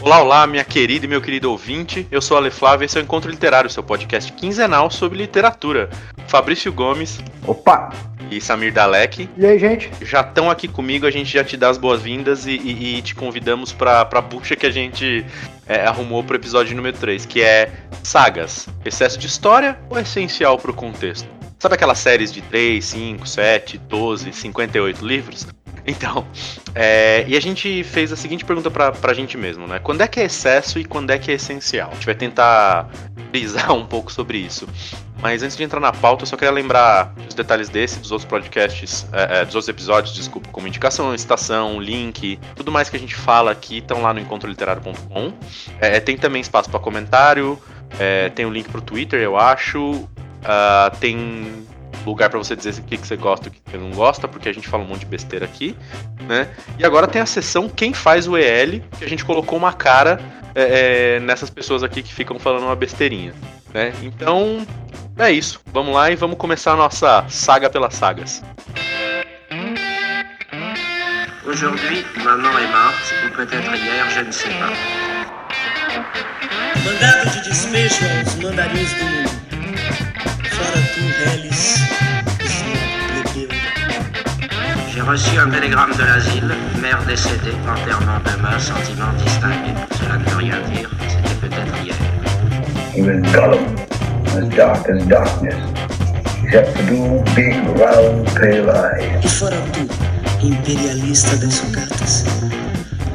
Olá, olá, minha querida e meu querido ouvinte. Eu sou Ale Flávio e esse é o Encontro Literário, seu podcast quinzenal sobre literatura. Fabrício Gomes. Opa! E Samir Dalek. E aí, gente? Já estão aqui comigo, a gente já te dá as boas-vindas e, e, e, te convidamos pra, pra bucha que a gente é, arrumou pro episódio número 3, que é Sagas. Excesso de história ou essencial pro contexto? Sabe aquelas séries de 3, 5, 7, 12, 58 livros? Então, é, e a gente fez a seguinte pergunta pra, pra gente mesmo, né? Quando é que é excesso e quando é que é essencial? A gente vai tentar brisar um pouco sobre isso. Mas antes de entrar na pauta, eu só queria lembrar os detalhes desse, dos outros podcasts, é, é, dos outros episódios, desculpa, como indicação, citação, link, tudo mais que a gente fala aqui estão lá no encontroliterário.com. É, tem também espaço para comentário, é, tem o um link pro Twitter, eu acho. Uh, tem lugar para você dizer o que, que você gosta e o que você não gosta, porque a gente fala um monte de besteira aqui, né? E agora tem a sessão Quem Faz o EL, que a gente colocou uma cara é, é, nessas pessoas aqui que ficam falando uma besteirinha, né? Então, é isso. Vamos lá e vamos começar a nossa saga pelas sagas. Aujourd'hui, maman est morte, ou peut-être hier, je ne sais pas. Mandado de despejo aos mandarins do mundo. Fora tu, Relis, reçu un télégramme de l'asile, mère décédée, enterrement demain, sentiment distingué. Cela ne veut rien dire, c'était peut-être hier. He was Gollum, as dark as darkness, except for two big round pale eyes. E fora tu, imperialista das sucatas,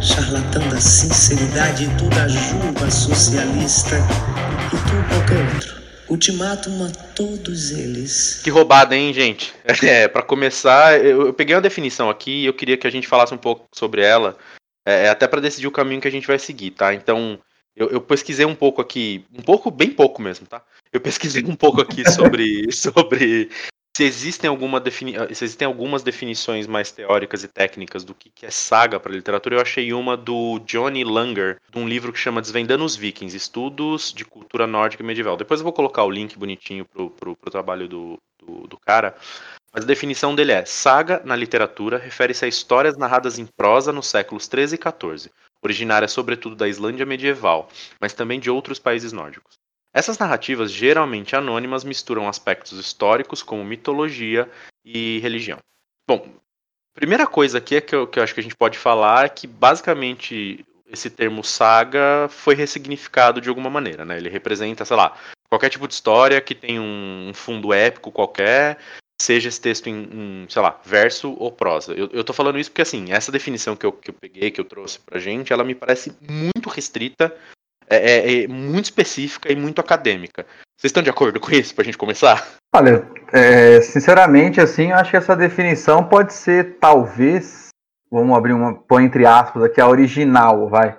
charlatão da sinceridade e toda a juba socialista, e tu qualquer outro. Ultimátum a todos eles. Que roubada, hein, gente? É, para começar, eu, eu, peguei uma definição aqui e eu queria que a gente falasse um pouco sobre ela, é, até para decidir o caminho que a gente vai seguir, tá? Então, eu, eu, pesquisei um pouco aqui, um pouco, bem pouco mesmo, tá? Eu pesquisei um pouco aqui sobre, sobre se existem, alguma defini se existem algumas definições mais teóricas e técnicas do que, que é saga para literatura, eu achei uma do Johnny Langer, de um livro que chama Desvendando os Vikings, Estudos de Cultura Nórdica e Medieval. Depois eu vou colocar o link bonitinho pro, pro, pro trabalho do, do, do cara. Mas a definição dele é: saga na literatura refere-se a histórias narradas em prosa nos séculos 13 e 14, originária sobretudo da Islândia medieval, mas também de outros países nórdicos. Essas narrativas, geralmente anônimas, misturam aspectos históricos, como mitologia e religião. Bom, primeira coisa aqui é que eu, que eu acho que a gente pode falar é que, basicamente, esse termo saga foi ressignificado de alguma maneira, né? Ele representa, sei lá, qualquer tipo de história que tem um, fundo épico qualquer, seja esse texto em, em, sei lá, verso ou prosa. Eu, eu tô falando isso porque, assim, essa definição que eu, que eu peguei, que eu trouxe pra gente, ela me parece muito restrita é, é, é, muito específica e muito acadêmica. Vocês estão de acordo com isso, para a gente começar? Olha, é, sinceramente, assim, eu acho que essa definição pode ser, talvez, vamos abrir uma, põe entre aspas aqui, a original, vai.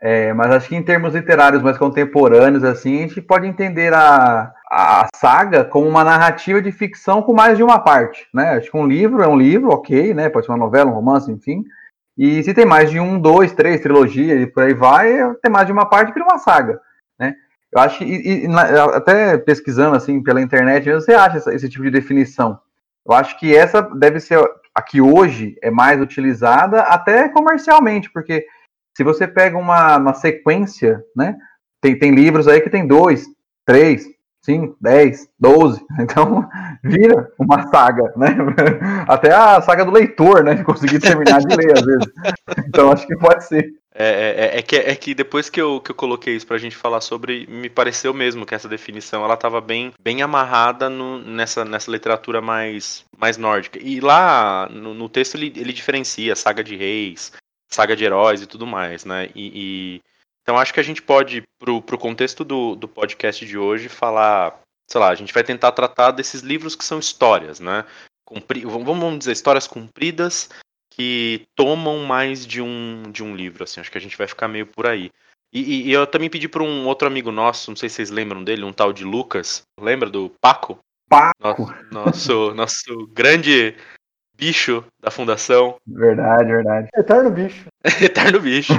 É, mas acho que em termos literários mais contemporâneos, assim, a gente pode entender a, a saga como uma narrativa de ficção com mais de uma parte, né? Acho que um livro é um livro, ok, né? Pode ser uma novela, um romance, enfim. E se tem mais de um, dois, três, trilogia e por aí vai, tem mais de uma parte que uma saga, né? Eu acho que, e, e, até pesquisando assim pela internet, você acha essa, esse tipo de definição. Eu acho que essa deve ser a que hoje é mais utilizada até comercialmente, porque se você pega uma, uma sequência, né? Tem, tem livros aí que tem dois, três, 5, 10, 12. Então vira uma saga, né? Até a saga do leitor, né? Conseguir terminar de ler, às vezes. Então acho que pode ser. É, é, é, é, que, é que depois que eu, que eu coloquei isso pra gente falar sobre, me pareceu mesmo que essa definição ela tava bem, bem amarrada no, nessa, nessa literatura mais, mais nórdica. E lá no, no texto ele, ele diferencia saga de reis, saga de heróis e tudo mais, né? E, e então acho que a gente pode, pro, pro contexto do, do podcast de hoje, falar, sei lá, a gente vai tentar tratar desses livros que são histórias, né? Compri, vamos dizer, histórias compridas que tomam mais de um, de um livro, assim, acho que a gente vai ficar meio por aí. E, e eu também pedi para um outro amigo nosso, não sei se vocês lembram dele, um tal de Lucas, lembra do Paco? Paco! Nosso, nosso, nosso grande bicho da fundação. Verdade, verdade. Eterno bicho. Eterno bicho.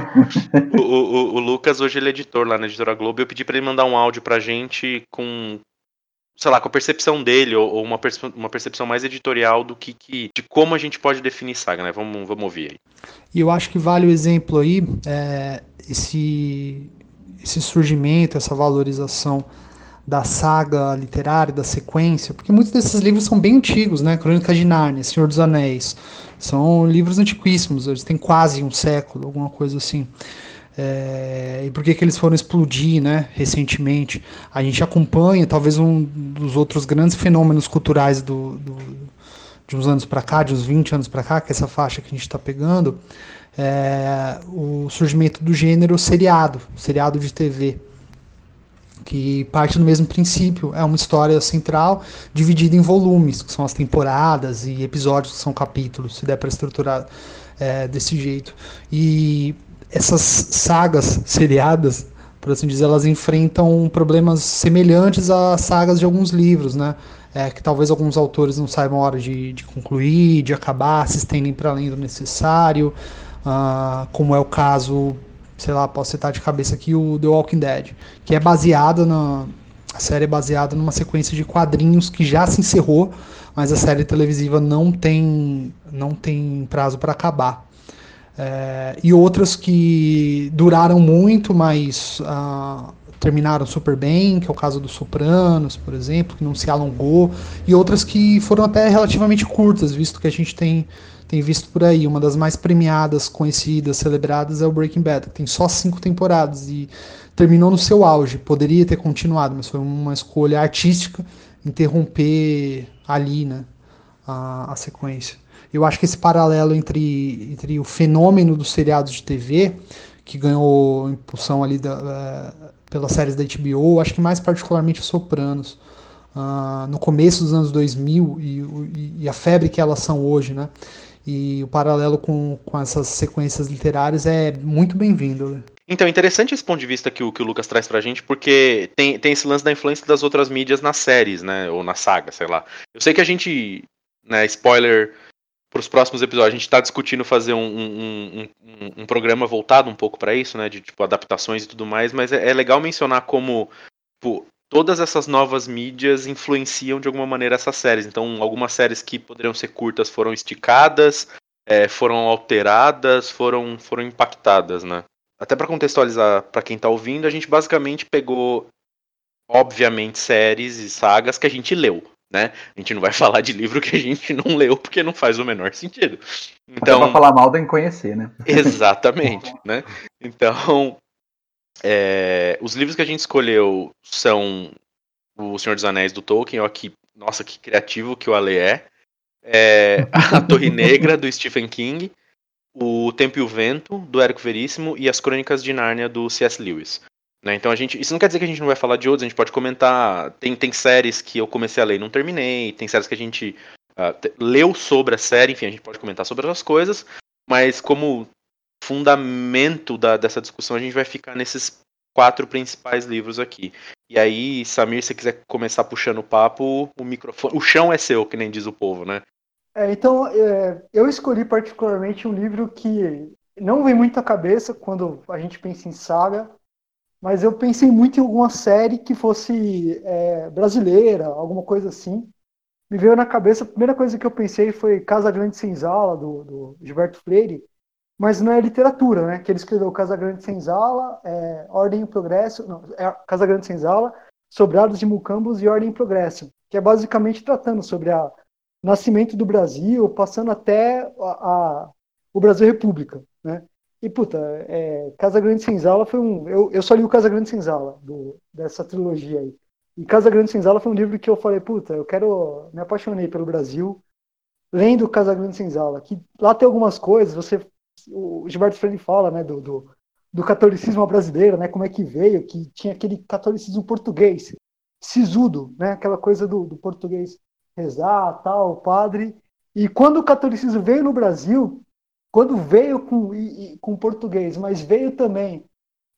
o, o, o, Lucas, hoje ele é editor lá na Editora Globo. Eu pedi para ele mandar um áudio pra gente com sei lá, com a percepção dele, ou, ou uma, perce- uma percepção mais editorial do que, que- de como a gente pode definir saga, né? Vamos, vamos ouvir aí. E eu acho que vale o exemplo aí, é, esse, esse surgimento, essa valorização da saga literária, da sequência, porque muitos desses livros são bem antigos, né? Crônica de Nárnia, Senhor dos Anéis, são livros antiquíssimos, eles têm quase um século, alguma coisa assim. É, e por que, que eles foram explodir, né, recentemente? A gente acompanha, talvez um dos outros grandes fenômenos culturais do, do de uns anos para cá, de uns 20 anos para cá, que é essa faixa que a gente está pegando, é o surgimento do gênero seriado, seriado de TV, que parte do mesmo princípio, é uma história central dividida em volumes, que são as temporadas, e episódios, que são capítulos, se der para estruturar é, desse jeito. E essas sagas seriadas, por assim dizer, elas enfrentam problemas semelhantes às sagas de alguns livros, né? É, que talvez alguns autores não saibam a hora de, de concluir, de acabar, se estendem para além do necessário, ah, como é o caso, sei lá, posso citar de cabeça aqui o The Walking Dead, que é baseada na. A série é baseada numa sequência de quadrinhos que já se encerrou, mas a série televisiva não tem, não tem prazo para acabar. É, e outras que duraram muito, mas ah, terminaram super bem, que é o caso dos Sopranos, por exemplo, que não se alongou, e outras que foram até relativamente curtas, visto que a gente tem, tem visto por aí. Uma das mais premiadas, conhecidas, celebradas é o Breaking Bad, que tem só cinco temporadas e terminou no seu auge. Poderia ter continuado, mas foi uma escolha artística interromper ali né, a, a sequência. Eu acho que esse paralelo entre, entre o fenômeno dos seriados de TV, que ganhou impulsão ali da, uh, pelas séries da HBO, acho que mais particularmente os Sopranos, uh, no começo dos anos 2000 e, e, e, a febre que elas são hoje, né? E o paralelo com, com essas sequências literárias é muito bem-vindo. Né? Então, interessante esse ponto de vista que o, que o Lucas traz pra gente, porque tem, tem esse lance da influência das outras mídias nas séries, né? Ou na saga, sei lá. Eu sei que a gente, né, spoiler para os próximos episódios. A gente está discutindo fazer um, um, um, um, programa voltado um pouco para isso, né? De tipo, adaptações e tudo mais, mas é, é legal mencionar como tipo, todas essas novas mídias influenciam de alguma maneira essas séries. Então, algumas séries que poderiam ser curtas foram esticadas, é, foram alteradas, foram, foram impactadas, né? Até para contextualizar para quem está ouvindo, a gente basicamente pegou, obviamente, séries e sagas que a gente leu né? A gente não vai falar de livro que a gente não leu porque não faz o menor sentido. Então, para falar mal tem que conhecer, né? Exatamente, né? Então, é, os livros que a gente escolheu são O Senhor dos Anéis do Tolkien, ó, que, nossa, que criativo que o Ale é. é a Torre Negra do Stephen King, O Tempo e o Vento do Érico Veríssimo e As Crônicas de Nárnia do C.S. Lewis. Né? Então a gente. Isso não quer dizer que a gente não vai falar de outros, a gente pode comentar. Tem, tem séries que eu comecei a ler e não terminei, tem séries que a gente uh, leu sobre a série, enfim, a gente pode comentar sobre outras coisas, mas como fundamento da, dessa discussão a gente vai ficar nesses quatro principais livros aqui. E aí, Samir, se quiser começar puxando o papo, o microfone. O chão é seu, que nem diz o povo, né? É, então, é, eu escolhi particularmente um livro que não vem muito à cabeça quando a gente pensa em saga, mas eu pensei muito em alguma série que fosse é, brasileira, alguma coisa assim. Me veio na cabeça, a primeira coisa que eu pensei foi Casa Grande Senzala, do, do Gilberto Freire, mas não é literatura, né? Que ele escreveu Casa Grande Senzala, é, Ordem e Progresso, não, é Casa Grande Senzala, Sobrados de Mucambos e Ordem e Progresso, que é basicamente tratando sobre o nascimento do Brasil, passando até a, a, o Brasil República, né? E, puta, é, Casa Grande Senzala foi um. Eu, eu só li o Casa Grande Senzala, do, dessa trilogia aí. E Casa Grande Senzala foi um livro que eu falei, puta, eu quero. Me apaixonei pelo Brasil, lendo Casa Grande Senzala. Que lá tem algumas coisas, você. O Gilberto Freire fala, né, do, do, do catolicismo brasileiro, né, como é que veio, que tinha aquele catolicismo português, sisudo, né, aquela coisa do, do português rezar, tal, padre. E quando o catolicismo veio no Brasil, quando veio com, e, com português, mas veio também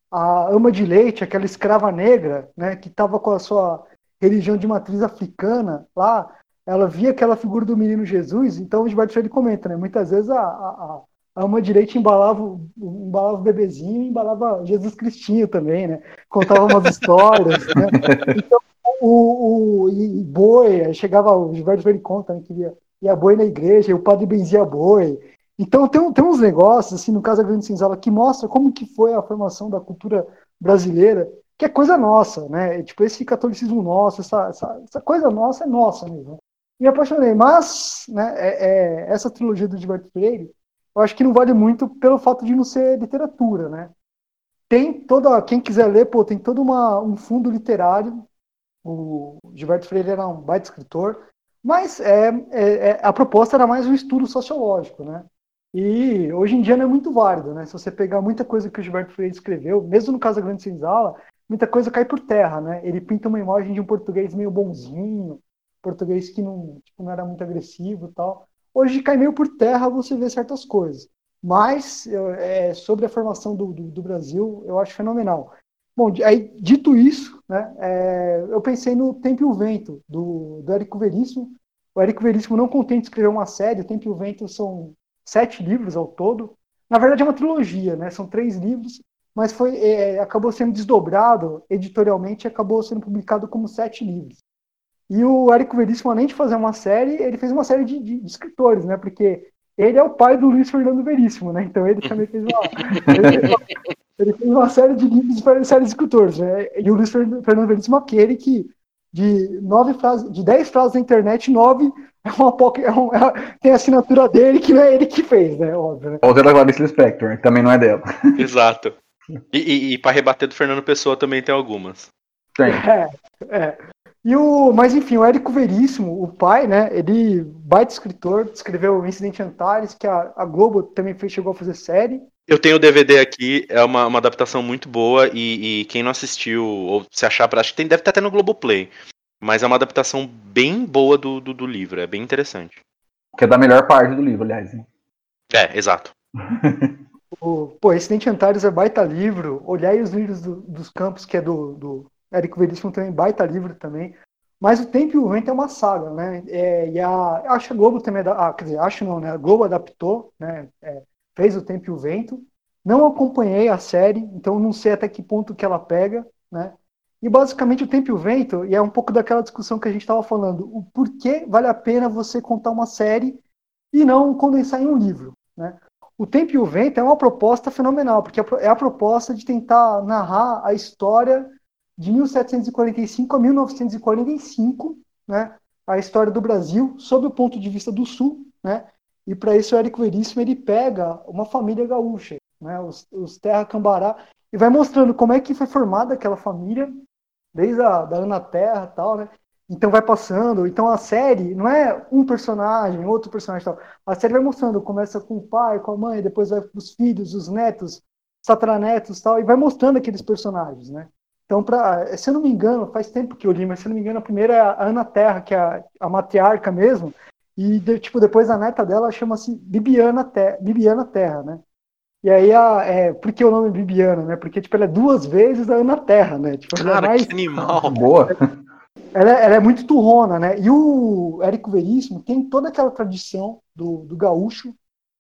a ama de leite, aquela escrava negra, né, que estava com a sua religião de matriz africana lá, ela via aquela figura do menino Jesus, então o Gilberto Freire comenta, né, muitas vezes a, a, a ama de leite embalava, embalava o bebezinho e embalava Jesus Cristinho também, né, contava umas histórias, né, então o, o e boi, chegava o Gilberto Freire conta, né, que ia, ia boi na igreja, e o padre benzia boi. Então tem, tem uns negócios, assim, no caso da Grande Senzala, que mostra como que foi a formação da cultura brasileira, que é coisa nossa, né? Tipo, esse catolicismo nosso, essa, essa, essa coisa nossa é nossa mesmo. Me apaixonei, mas né, é, é, essa trilogia do Gilberto Freire, eu acho que não vale muito pelo fato de não ser literatura, né? Tem toda, quem quiser ler, pô, tem todo uma, um fundo literário. O Gilberto Freire era um baita escritor, mas é, é, é, a proposta era mais um estudo sociológico, né? E hoje em dia não é muito válido, né? Se você pegar muita coisa que o Gilberto Freire escreveu, mesmo no caso da Grande Senzala, muita coisa cai por terra, né? Ele pinta uma imagem de um português meio bonzinho, português que não, tipo, não era muito agressivo e tal. Hoje cai meio por terra você vê certas coisas. Mas, é, sobre a formação do, do, do, Brasil, eu acho fenomenal. Bom, aí, dito isso, né, é, eu pensei no Tempo e o Vento, do, do Érico Veríssimo. O Érico Veríssimo não contente escrever uma série, o Tempo e o Vento são sete livros ao todo. Na verdade, é uma trilogia, né? São três livros, mas foi é, acabou sendo desdobrado editorialmente e acabou sendo publicado como sete livros. E o Érico Veríssimo, além de fazer uma série, ele fez uma série de, de, de, escritores, né? Porque ele é o pai do Luiz Fernando Veríssimo, né? Então ele também fez uma, ele fez uma, ele fez uma série de livros para série de escritores, né? E o Luiz Fernando Veríssimo é aquele que de nove frases, de dez frases na internet, nove é uma é um, é, tem a assinatura dele que não é ele que fez, né? Óbvio. Né? Ou da Clarice Lispector, que também não é dela. Exato. E, e, e para rebater do Fernando Pessoa também tem algumas. Tem. É, é. E o, mas enfim, o Érico Veríssimo, o pai, né? Ele, baita escritor, escreveu o Incidente Antares, que a, a Globo também fez, chegou a fazer série. Eu tenho o DVD aqui, é uma, uma adaptação muito boa e, e, quem não assistiu ou se achar, acho que tem, deve estar até no Globoplay. Mas é uma adaptação bem boa do, do, do livro, é bem interessante. Que é da melhor parte do livro, aliás. Hein? É, exato. o, pô, Incidente Antares é baita livro. Olhai os livros do, dos campos, que é do, do Érico Veríssimo também, baita livro também. Mas o Tempo e o Vento é uma saga, né? É, e a, acho que a Globo também, ah, quer dizer, acho não, né? A Globo adaptou, né? É, fez o Tempo e o Vento. Não acompanhei a série, então não sei até que ponto que ela pega, né? E basicamente o Tempo e o Vento, e é um pouco daquela discussão que a gente estava falando, o porquê vale a pena você contar uma série e não condensar em um livro, né? O Tempo e o Vento é uma proposta fenomenal, porque é a proposta de tentar narrar a história de 1745 a 1945, né, a história do Brasil sob o ponto de vista do Sul, né, e para isso o Érico Veríssimo ele pega uma família gaúcha, né, os, os Terra Cambará, e vai mostrando como é que foi formada aquela família, desde a da Ana Terra tal, né, então vai passando, então a série não é um personagem, outro personagem tal, a série vai mostrando, começa com o pai, com a mãe, depois vai para os filhos, os netos, satranetos tal, e vai mostrando aqueles personagens, né, então, pra, se eu não me engano, faz tempo que eu li, mas se eu não me engano, a primeira é a Ana Terra, que é a, a matriarca mesmo, e de, tipo, depois a neta dela chama-se Bibiana, Terra, Bibiana Terra, né? E aí, a, é, por que o nome Bibiana, né? Porque, tipo, ela é duas vezes a Ana Terra, né? Tipo, Cara, é mais... que animal! Boa! Ela, ela, é muito turrona, né? E o Érico Veríssimo tem toda aquela tradição do, do gaúcho,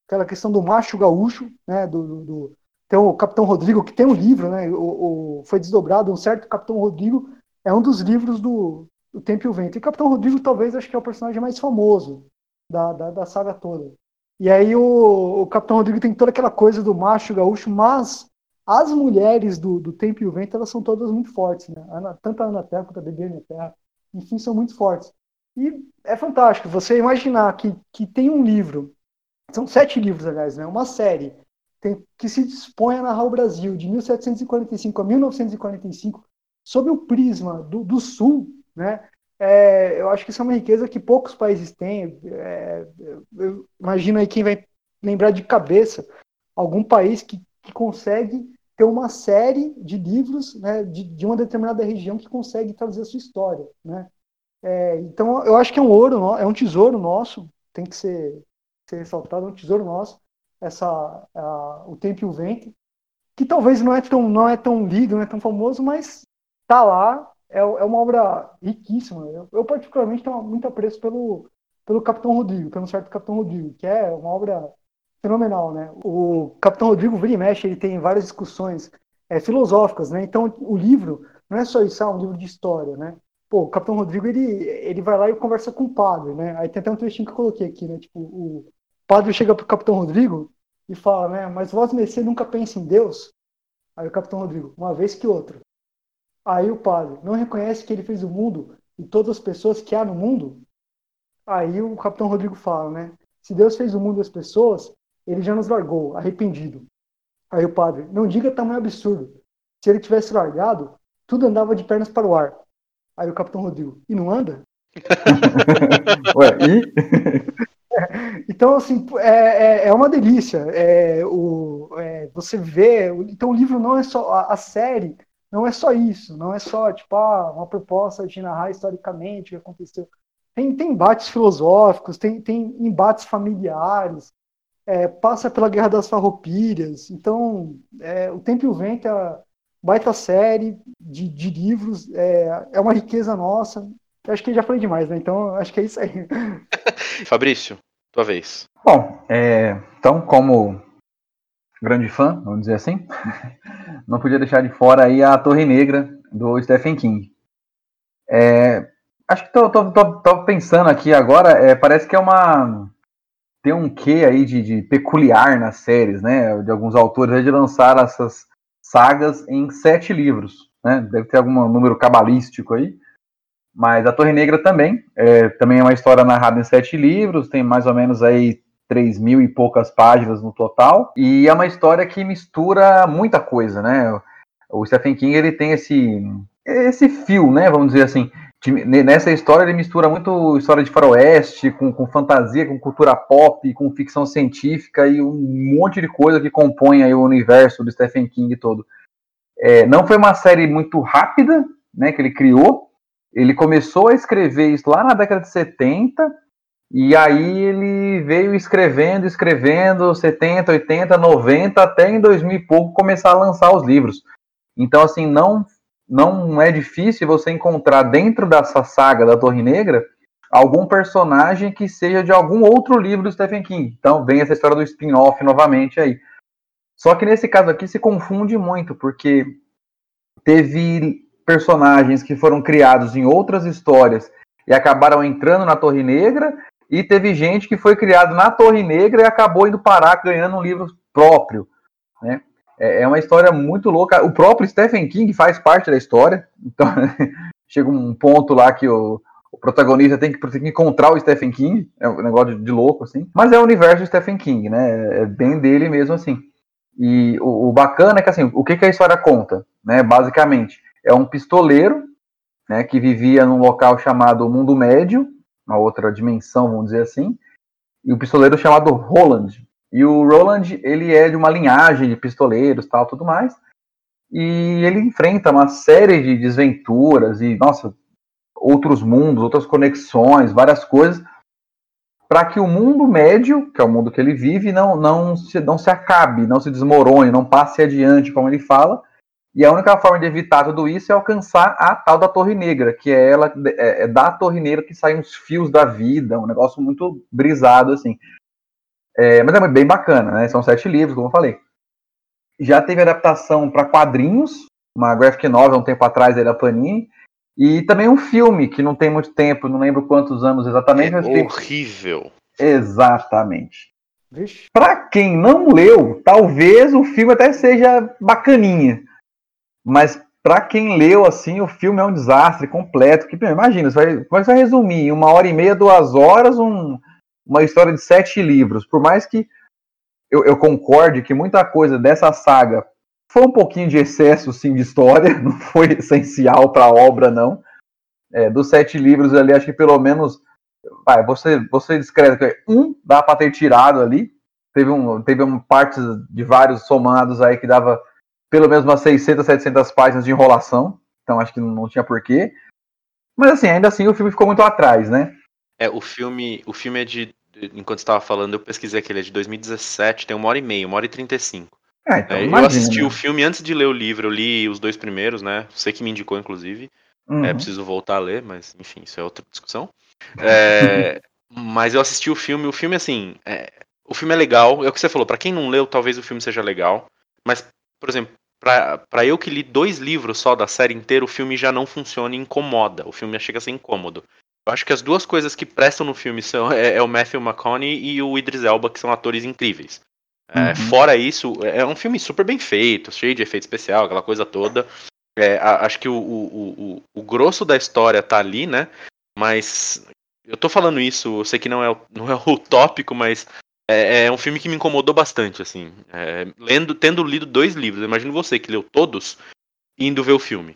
aquela questão do macho gaúcho, né? Do, do, tem o Capitão Rodrigo, que tem um livro, né? O, o, foi desdobrado, um certo Capitão Rodrigo é um dos livros do, do Tempo e o Vento. E o Capitão Rodrigo, talvez, acho que é o personagem mais famoso da, da, da saga toda. E aí o, o, Capitão Rodrigo tem toda aquela coisa do macho gaúcho, mas as mulheres do, do Tempo e o Vento, elas são todas muito fortes, né? Ana, tanto a Ana Terra quanto a Bebê Terra, enfim, são muito fortes. E é fantástico você imaginar que, que tem um livro, são sete livros, aliás, né? Uma série tem, que se dispõe a narrar o Brasil de 1745 a 1945 sob o prisma do, do Sul, né? É, eu acho que isso é uma riqueza que poucos países têm. É, eu imagino aí quem vai lembrar de cabeça algum país que, que consegue ter uma série de livros né, de, de, uma determinada região que consegue trazer a sua história. Né? É, então, eu acho que é um ouro, é um tesouro nosso, tem que ser, ser ressaltado, é um tesouro nosso, essa o Tempo e o Vento, que talvez não é tão não é tão lido, não é tão famoso, mas tá lá, é, é uma obra riquíssima. Eu, eu particularmente tenho muito apreço pelo pelo Capitão Rodrigo, pelo certo Capitão Rodrigo, que é uma obra fenomenal, né? O Capitão Rodrigo vira e mexe, ele tem várias discussões é, filosóficas, né? Então o livro não é só isso, é um livro de história, né? pô, o Capitão Rodrigo, ele, ele vai lá e conversa com o padre, né? Aí tem até um trechinho que eu coloquei aqui, né? Tipo, o padre chega pro Capitão Rodrigo e fala, né? Mas vós, Messias, nunca pensa em Deus? Aí o Capitão Rodrigo, uma vez que outra. Aí o padre, não reconhece que ele fez o mundo e todas as pessoas que há no mundo? Aí o Capitão Rodrigo fala, né? Se Deus fez o mundo e as pessoas, ele já nos largou, arrependido. Aí o padre, não diga tamanho absurdo. Se ele tivesse largado, tudo andava de pernas para o ar. Aí o Capitão Rodrigo, e não anda? Ué, e? Então, assim, é, é, é uma delícia. É, o, é, você vê. Então, o livro não é só. A, a, série não é só isso. Não é só, tipo, ah, uma proposta de narrar historicamente o que aconteceu. Tem, tem embates filosóficos, tem, tem embates familiares, é, passa pela Guerra das Farroupilhas. Então, é, O Tempo e o Vento é baita série de, de livros, é, é uma riqueza nossa. Eu acho que já falei demais, né? Então, acho que é isso aí. Fabrício, tua vez. Bom, é, então, como grande fã, vamos dizer assim, não podia deixar de fora aí a Torre Negra do Stephen King. É, acho que tô, tô, tô, tô, pensando aqui agora, é, parece que é uma tem um quê aí de, de, peculiar nas séries, né? De alguns autores de lançar essas sagas em sete livros, né? Deve ter algum número cabalístico aí. Mas a Torre Negra também, é, também é uma história narrada em sete livros, tem mais ou menos aí três mil e poucas páginas no total, e é uma história que mistura muita coisa, né? O Stephen King ele tem esse esse fio, né? Vamos dizer assim, nessa história ele mistura muito história de faroeste com, com fantasia, com cultura pop, com ficção científica e um monte de coisa que compõe aí o universo do Stephen King todo. É, não foi uma série muito rápida, né, que ele criou. Ele começou a escrever isso lá na década de 70 e aí ele veio escrevendo, escrevendo 70, 80, 90 até em 2000 e pouco começar a lançar os livros. Então assim, não não é difícil você encontrar dentro dessa saga da Torre Negra algum personagem que seja de algum outro livro do Stephen King. Então vem essa história do spin-off novamente aí. Só que nesse caso aqui se confunde muito, porque teve personagens que foram criados em outras histórias e acabaram entrando na Torre Negra, e teve gente que foi criado na Torre Negra e acabou indo parar ganhando um livro próprio. Né? É, é uma história muito louca. O próprio Stephen King faz parte da história. Então, chega um ponto lá que o, o protagonista tem que, tem que, encontrar o Stephen King. É um negócio de, de, louco, assim. Mas é o universo do Stephen King, né? É bem dele mesmo, assim. E o, o bacana é que, assim, o que, que a história conta, né? Basicamente, é um pistoleiro, né? Que vivia num local chamado Mundo Médio, uma outra dimensão, vamos dizer assim. E o pistoleiro chamado Roland, e o Roland, ele é de uma linhagem de pistoleiros, tal, tudo mais. E ele enfrenta uma série de desventuras e, nossa, outros mundos, outras conexões, várias coisas, para que o mundo médio, que é o mundo que ele vive, não, não, se, não se acabe, não se desmorone, não passe adiante, como ele fala. E a única forma de evitar tudo isso é alcançar a tal da Torre Negra, que é ela é, é da Torre Negra que saem os fios da vida, um negócio muito brisado assim. É, mas é bem bacana, né? São sete livros, como eu falei. Já teve adaptação para quadrinhos, uma graphic novel um tempo atrás da Panini, e também um filme que não tem muito tempo, não lembro quantos anos exatamente. É horrível. Tem... Exatamente. Para quem não leu, talvez o filme até seja bacaninha, mas para quem leu assim, o filme é um desastre completo. Que imagina, você vai, como é que você vai resumir em uma hora e meia, duas horas, um uma história de sete livros. Por mais que eu, eu concorde que muita coisa dessa saga foi um pouquinho de excesso, sim, de história, não foi essencial para a obra, não. É, dos sete livros ali, acho que pelo menos, vai, você, você discreto que um dá para ter tirado ali. Teve, um, teve um partes de vários somados aí que dava pelo menos umas 600, 700 páginas de enrolação. Então acho que não tinha porquê. Mas assim, ainda assim o filme ficou muito atrás, né? É, o filme, o filme é de. Enquanto estava falando, eu pesquisei que ele é de 2017, tem uma hora e meia, uma hora e trinta e cinco. É, então, é, eu assisti né? o filme antes de ler o livro, eu li os dois primeiros, né? Você que me indicou, inclusive. É, uhum. É, preciso voltar a ler, mas enfim, isso é outra discussão. É, mas eu assisti o filme, o filme, assim, é, o filme é legal, é o que você falou, para quem não leu, talvez o filme seja legal, mas, por exemplo, pra, pra eu que li dois livros só da série inteira, o filme já não funciona e incomoda. O filme chega a ser incômodo. Eu acho que as duas coisas que prestam no filme são é, é o Matthew McConaughey e o Idris Elba, que são atores incríveis. É, Uhum. fora isso, é um filme super bem feito, cheio de efeito especial, aquela coisa toda. É, a- acho que o, o, o, o grosso da história tá ali, né? Mas eu tô falando isso, eu sei que não é, não é o tópico, mas é, é um filme que me incomodou bastante, assim. É, lendo, tendo lido dois livros, imagino você que leu todos, indo ver o filme.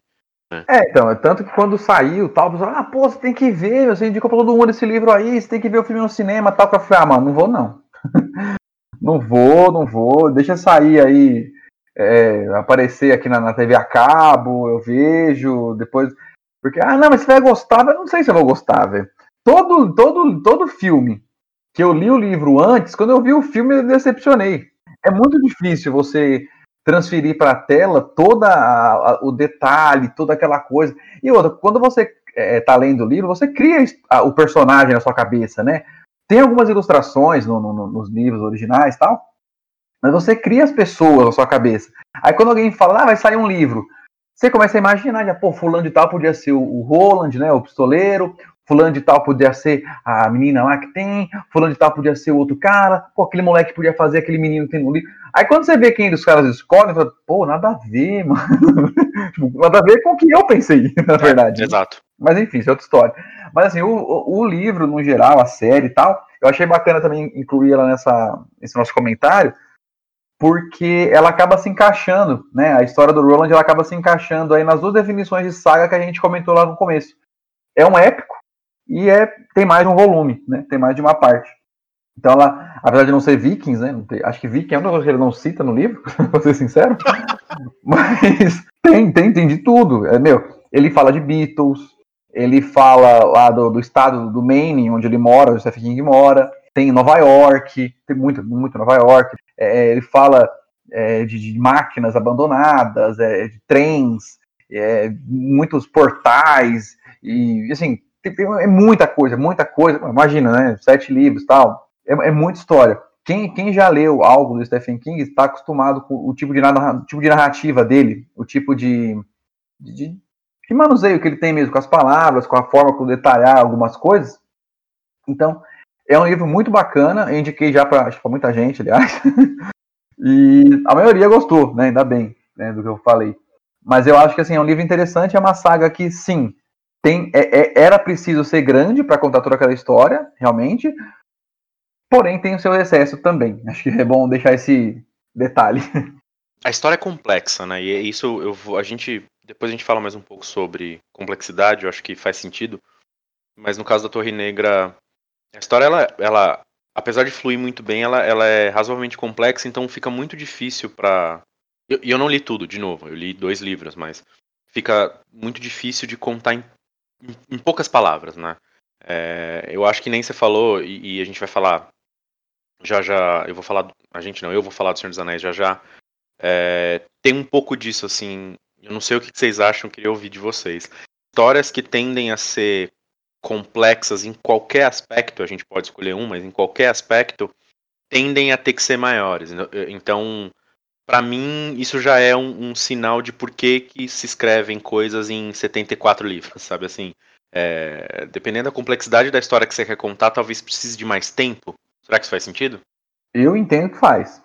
É, então, é tanto que quando saiu, tal, pessoal, ah, pô, você tem que ver, você indicou pra todo mundo esse livro aí, você tem que ver o filme no cinema, tal, que eu falei, ah, mano, não vou não. não vou, não vou, deixa sair aí, é, aparecer aqui na, na TV a cabo, eu vejo, depois, porque, ah, não, mas você vai gostar, mas não sei se eu vou gostar, velho. Todo, todo, todo filme que eu li o livro antes, quando eu vi o filme, eu decepcionei. É muito difícil você transferir para a tela toda o detalhe, toda aquela coisa. E outra, quando você está lendo o livro, você cria a- o personagem na sua cabeça, né? Tem algumas ilustrações no- no- no- nos livros originais tal, mas você cria as pessoas na sua cabeça. Aí quando alguém fala, ah, vai sair um livro, você começa a imaginar, já, pô, fulano de tal podia ser o, o Roland, né, o pistoleiro, fulano de tal podia ser a menina lá que tem, fulano de tal podia ser o outro cara, pô, aquele moleque podia fazer aquele menino que tem no livro. Aí quando você vê quem dos caras escolhem, você fala, pô, nada a ver, mano. Tipo, nada a ver com o que eu pensei, na verdade. né? Exato. Mas enfim, isso é outra história. Mas assim, o, o, o livro, no geral, a série e tal, eu achei bacana também incluir ela nessa, nesse nosso comentário, porque ela acaba se encaixando, né? A história do Roland ela acaba se encaixando aí nas duas definições de saga que a gente comentou lá no começo. É um épico e é, tem mais de um volume, né? Tem mais de uma parte. Então ela, apesar de não ser Vikings, né? tem- acho que Viking é uma coisa que ele não cita no livro, pra ser sincero. Mas tem, tem, tem de tudo. É, meu, ele fala de Beatles, ele fala lá do, do estado do Maine, onde ele mora, onde o Stephen King mora, tem Nova York, tem muito, muito Nova York. É, ele fala é, de, de máquinas abandonadas, é, de trens, é, muitos portais, e assim, é muita coisa, muita coisa. Imagina, né? Sete livros tal. É, é muita história. Quem, quem já leu algo do Stephen King está acostumado com o tipo de, narra- tipo de narrativa dele, o tipo de, de, de manuseio que ele tem mesmo com as palavras, com a forma como detalhar algumas coisas. Então, é um livro muito bacana, eu indiquei já para muita gente, aliás. e a maioria gostou, né? Ainda bem, né, do que eu falei. Mas eu acho que assim, é um livro interessante, é uma saga que, sim, tem, é- é- era preciso ser grande para contar toda aquela história, realmente. Porém, tem o seu excesso também. Acho que é bom deixar esse detalhe. A história é complexa, né? E é isso eu vou, a gente depois a gente fala mais um pouco sobre complexidade, eu acho que faz sentido. Mas no caso da Torre Negra, a história ela, ela apesar de fluir muito bem, ela, ela é razoavelmente complexa, então fica muito difícil pra. E eu, eu não li tudo, de novo, eu li dois livros, mas fica muito difícil de contar em, em- poucas palavras, né? É, eu acho que nem você falou, e, e a gente vai falar já já. Eu vou falar. A gente não, eu vou falar do Senhor dos Anéis já já. É, tem um pouco disso, assim. Eu não sei o que vocês acham, queria ouvir de vocês. Histórias que tendem a ser complexas em qualquer aspecto, a gente pode escolher um, mas em qualquer aspecto, tendem a ter que ser maiores. Então, para mim, isso já é um, um sinal de por que, se escrevem coisas em 74 livros, sabe assim? É, dependendo da complexidade da história que você quer contar, talvez precise de mais tempo. Será que isso faz sentido? Eu entendo que faz.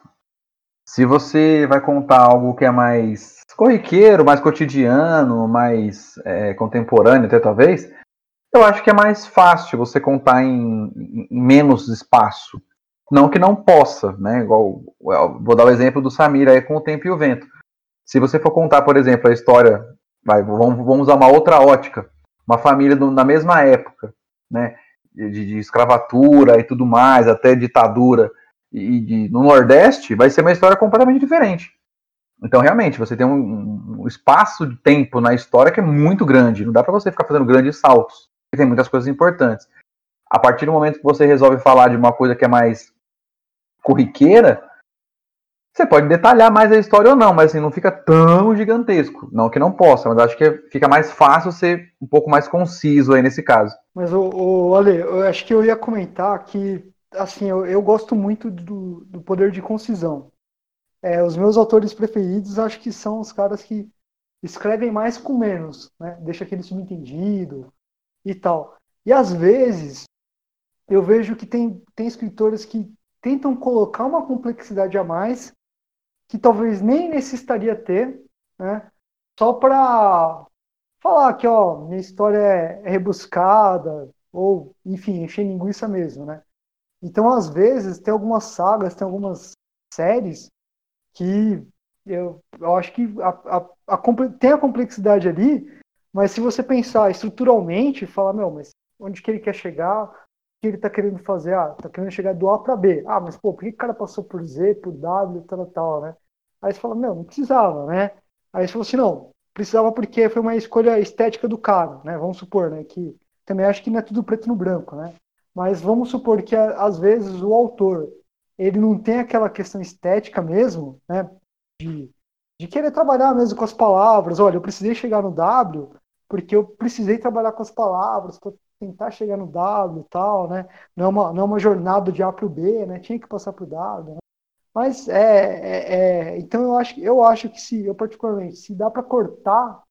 Se você vai contar algo que é mais corriqueiro, mais cotidiano, mais é, contemporâneo, até talvez, eu acho que é mais fácil você contar em- em menos espaço. Não que não possa, né? Igual, vou dar o exemplo do Samir aí com o Tempo e o Vento. Se você for contar, por exemplo, a história, vai, vamos, vamos usar uma outra ótica, uma família do- na mesma época, né? De, de escravatura e tudo mais, até ditadura e de- no Nordeste, vai ser uma história completamente diferente. Então, realmente, você tem um, um espaço de tempo na história que é muito grande. Não dá para você ficar fazendo grandes saltos. Tem muitas coisas importantes. A partir do momento que você resolve falar de uma coisa que é mais corriqueira, você pode detalhar mais a história ou não, mas assim, não fica tão gigantesco. Não que não possa, mas acho que fica mais fácil ser um pouco mais conciso aí nesse caso. Mas, o, o Ale, eu acho que eu ia comentar que, assim, eu, eu gosto muito do, do poder de concisão. é, os meus autores preferidos acho que são os caras que escrevem mais com menos, né? Deixa aquele subentendido e tal. E às vezes eu vejo que tem, tem escritores que tentam colocar uma complexidade a mais que talvez nem necessitaria ter, né? Só para falar que, ó, minha história é, é rebuscada, ou, enfim, encher linguiça mesmo, né? Então, às vezes, tem algumas sagas, tem algumas séries que eu, eu acho que a, a, a, tem a complexidade ali, mas se você pensar estruturalmente, falar, meu, mas onde que ele quer chegar, que ele está querendo fazer? Ah, está querendo chegar do A para B. Ah, mas pô, por que o cara passou por Z, por W, tal, tal, né? Aí você fala, meu, não precisava, né? Aí você falou assim, não, precisava porque foi uma escolha estética do cara, né? Vamos supor, né? Que também acho que não é tudo preto no branco, né? Mas vamos supor que às vezes o autor ele não tem aquela questão estética mesmo, né? De, de querer trabalhar mesmo com as palavras. Olha, eu precisei chegar no W porque eu precisei trabalhar com as palavras tentar chegar no W e tal, né? Não é uma, não é uma jornada de A para o B, né? Tinha que passar para o W. Né? Mas é, é, é, então eu acho, eu acho que se eu particularmente se dá para cortar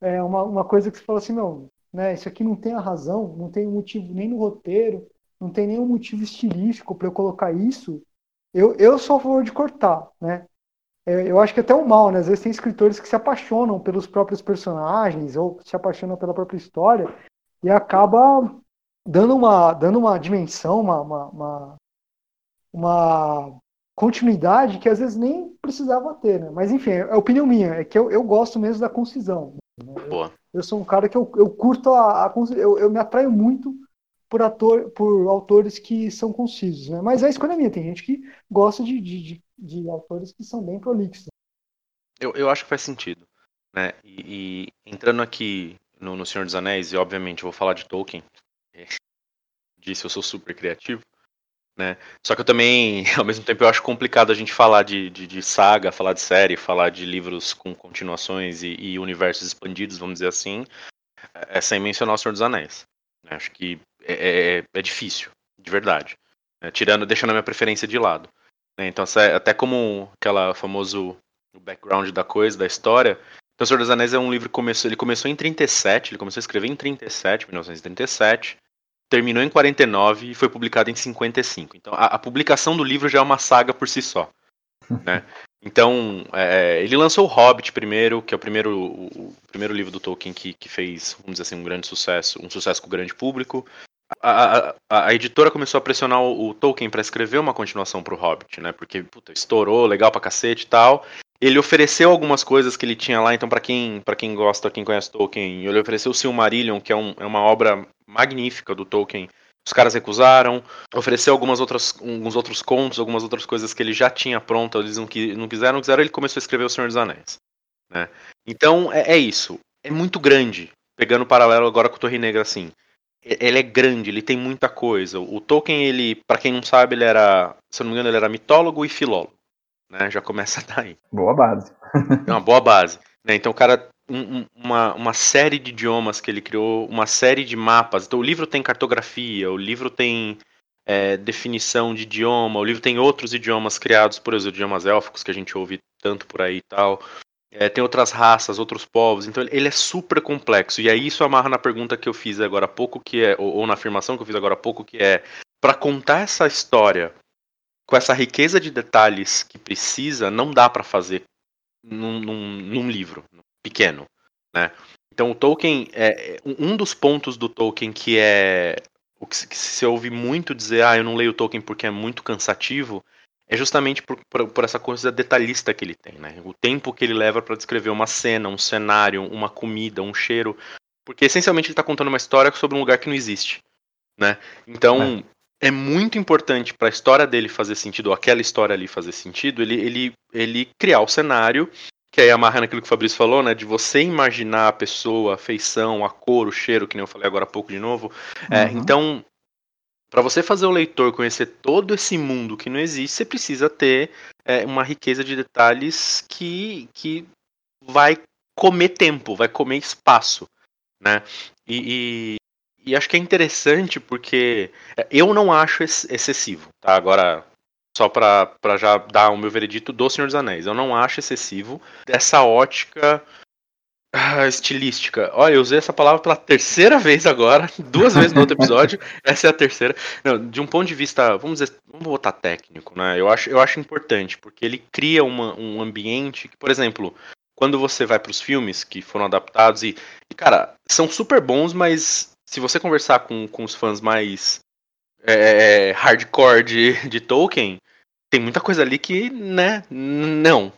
é uma, uma coisa que você fala assim, não, né? Isso aqui não tem a razão, não tem motivo nem no roteiro, não tem nenhum motivo estilístico para eu colocar isso. Eu, eu sou a favor de cortar, né? É, eu acho que até o mal, né? Às vezes tem escritores que se apaixonam pelos próprios personagens ou se apaixonam pela própria história e acaba dando uma, dando uma dimensão, uma, uma, uma, uma continuidade que às vezes nem precisava ter, né? Mas enfim, é opinião minha, é que eu, eu gosto mesmo da concisão. Né? Boa. Eu, eu, sou um cara que eu, eu curto a, a eu, eu me atraio muito por, ator, por autores que são concisos, né? Mas é a escolha minha, tem gente que gosta de, de, de, de autores que são bem prolixos. Eu, eu acho que faz sentido, né? E, e entrando aqui no, no Senhor dos Anéis, e obviamente eu vou falar de Tolkien, disse eu sou super criativo, né? Só que eu também, ao mesmo tempo, eu acho complicado a gente falar de, de, de saga, falar de série, falar de livros com continuações e, e, universos expandidos, vamos dizer assim, é, sem mencionar o Senhor dos Anéis. Né? Acho que é, é, é, difícil, de verdade. Né? Tirando, deixando a minha preferência de lado. Né? Então, até como aquela famoso background da coisa, da história, então, o Senhor dos Anéis é um livro que começou, ele começou em 37, ele começou a escrever em 37, 1937 terminou em 49 e foi publicado em 55. Então a, a publicação do livro já é uma saga por si só. Né? Então, é, ele lançou o Hobbit primeiro, que é o primeiro, o, o primeiro livro do Tolkien que, que, fez, vamos dizer assim, um grande sucesso, um sucesso com o grande público. A, a, a editora começou a pressionar o, o Tolkien para escrever uma continuação para o Hobbit, né? Porque puta, estourou, legal pra cacete e tal. Ele ofereceu algumas coisas que ele tinha lá, então para quem para quem gosta, quem conhece Tolkien, ele ofereceu o Silmarillion, que é, um, é uma obra magnífica do Tolkien. Os caras recusaram, ofereceu algumas outras, alguns outros contos, algumas outras coisas que ele já tinha pronto, eles não, não quiseram, não quiseram, ele começou a escrever O Senhor dos Anéis. Né? Então é, é isso, é muito grande, pegando o paralelo agora com o Torre Negra assim. Ele é grande, ele tem muita coisa. O Tolkien, ele, para quem não sabe, ele era, se não me engano, ele era mitólogo e filólogo. Né? Já começa daí. Boa base. é uma boa base. Né? Então o cara um, uma, uma série de idiomas que ele criou, uma série de mapas. Então o livro tem cartografia, o livro tem é, definição de idioma, o livro tem outros idiomas criados por os idiomas élficos que a gente ouve tanto por aí e tal. É, tem outras raças, outros povos, então ele é super complexo. E aí isso amarra na pergunta que eu fiz agora há pouco, que é, ou, ou na afirmação que eu fiz agora há pouco, que é para contar essa história com essa riqueza de detalhes que precisa, não dá para fazer num, num, num, livro pequeno, né? Então o Tolkien é um dos pontos do Tolkien que é o que, que se ouve muito dizer, ah, eu não leio Tolkien porque é muito cansativo, é justamente por, por, por, essa coisa detalhista que ele tem, né? O tempo que ele leva para descrever uma cena, um cenário, uma comida, um cheiro, porque essencialmente ele está contando uma história sobre um lugar que não existe, né? Então é, é muito importante para a história dele fazer sentido, ou aquela história ali fazer sentido, ele, ele, ele criar o cenário que aí amarra naquilo que o Fabrício falou, né? De você imaginar a pessoa, a feição, a cor, o cheiro, que nem eu falei agora há pouco de novo. É, uhum. então, para você fazer o leitor conhecer todo esse mundo que não existe, você precisa ter é, uma riqueza de detalhes que, que vai comer tempo, vai comer espaço, né? E, e, acho que é interessante porque é, eu não acho excessivo, tá? Agora, só pra já dar o meu veredito do Senhor dos Anéis. Eu não acho excessivo dessa ótica ah, estilística. Olha, eu usei essa palavra pela terceira vez agora, duas vezes no outro episódio. essa é a terceira. Não, de um ponto de vista, vamos dizer, vamos botar técnico, né? Eu acho, eu acho importante, porque ele cria uma, um ambiente que, por exemplo, quando você vai para os filmes que foram adaptados e, e, cara, são super bons, mas se você conversar com, com os fãs mais é, hardcore de, de Tolkien, tem muita coisa ali que, né, não.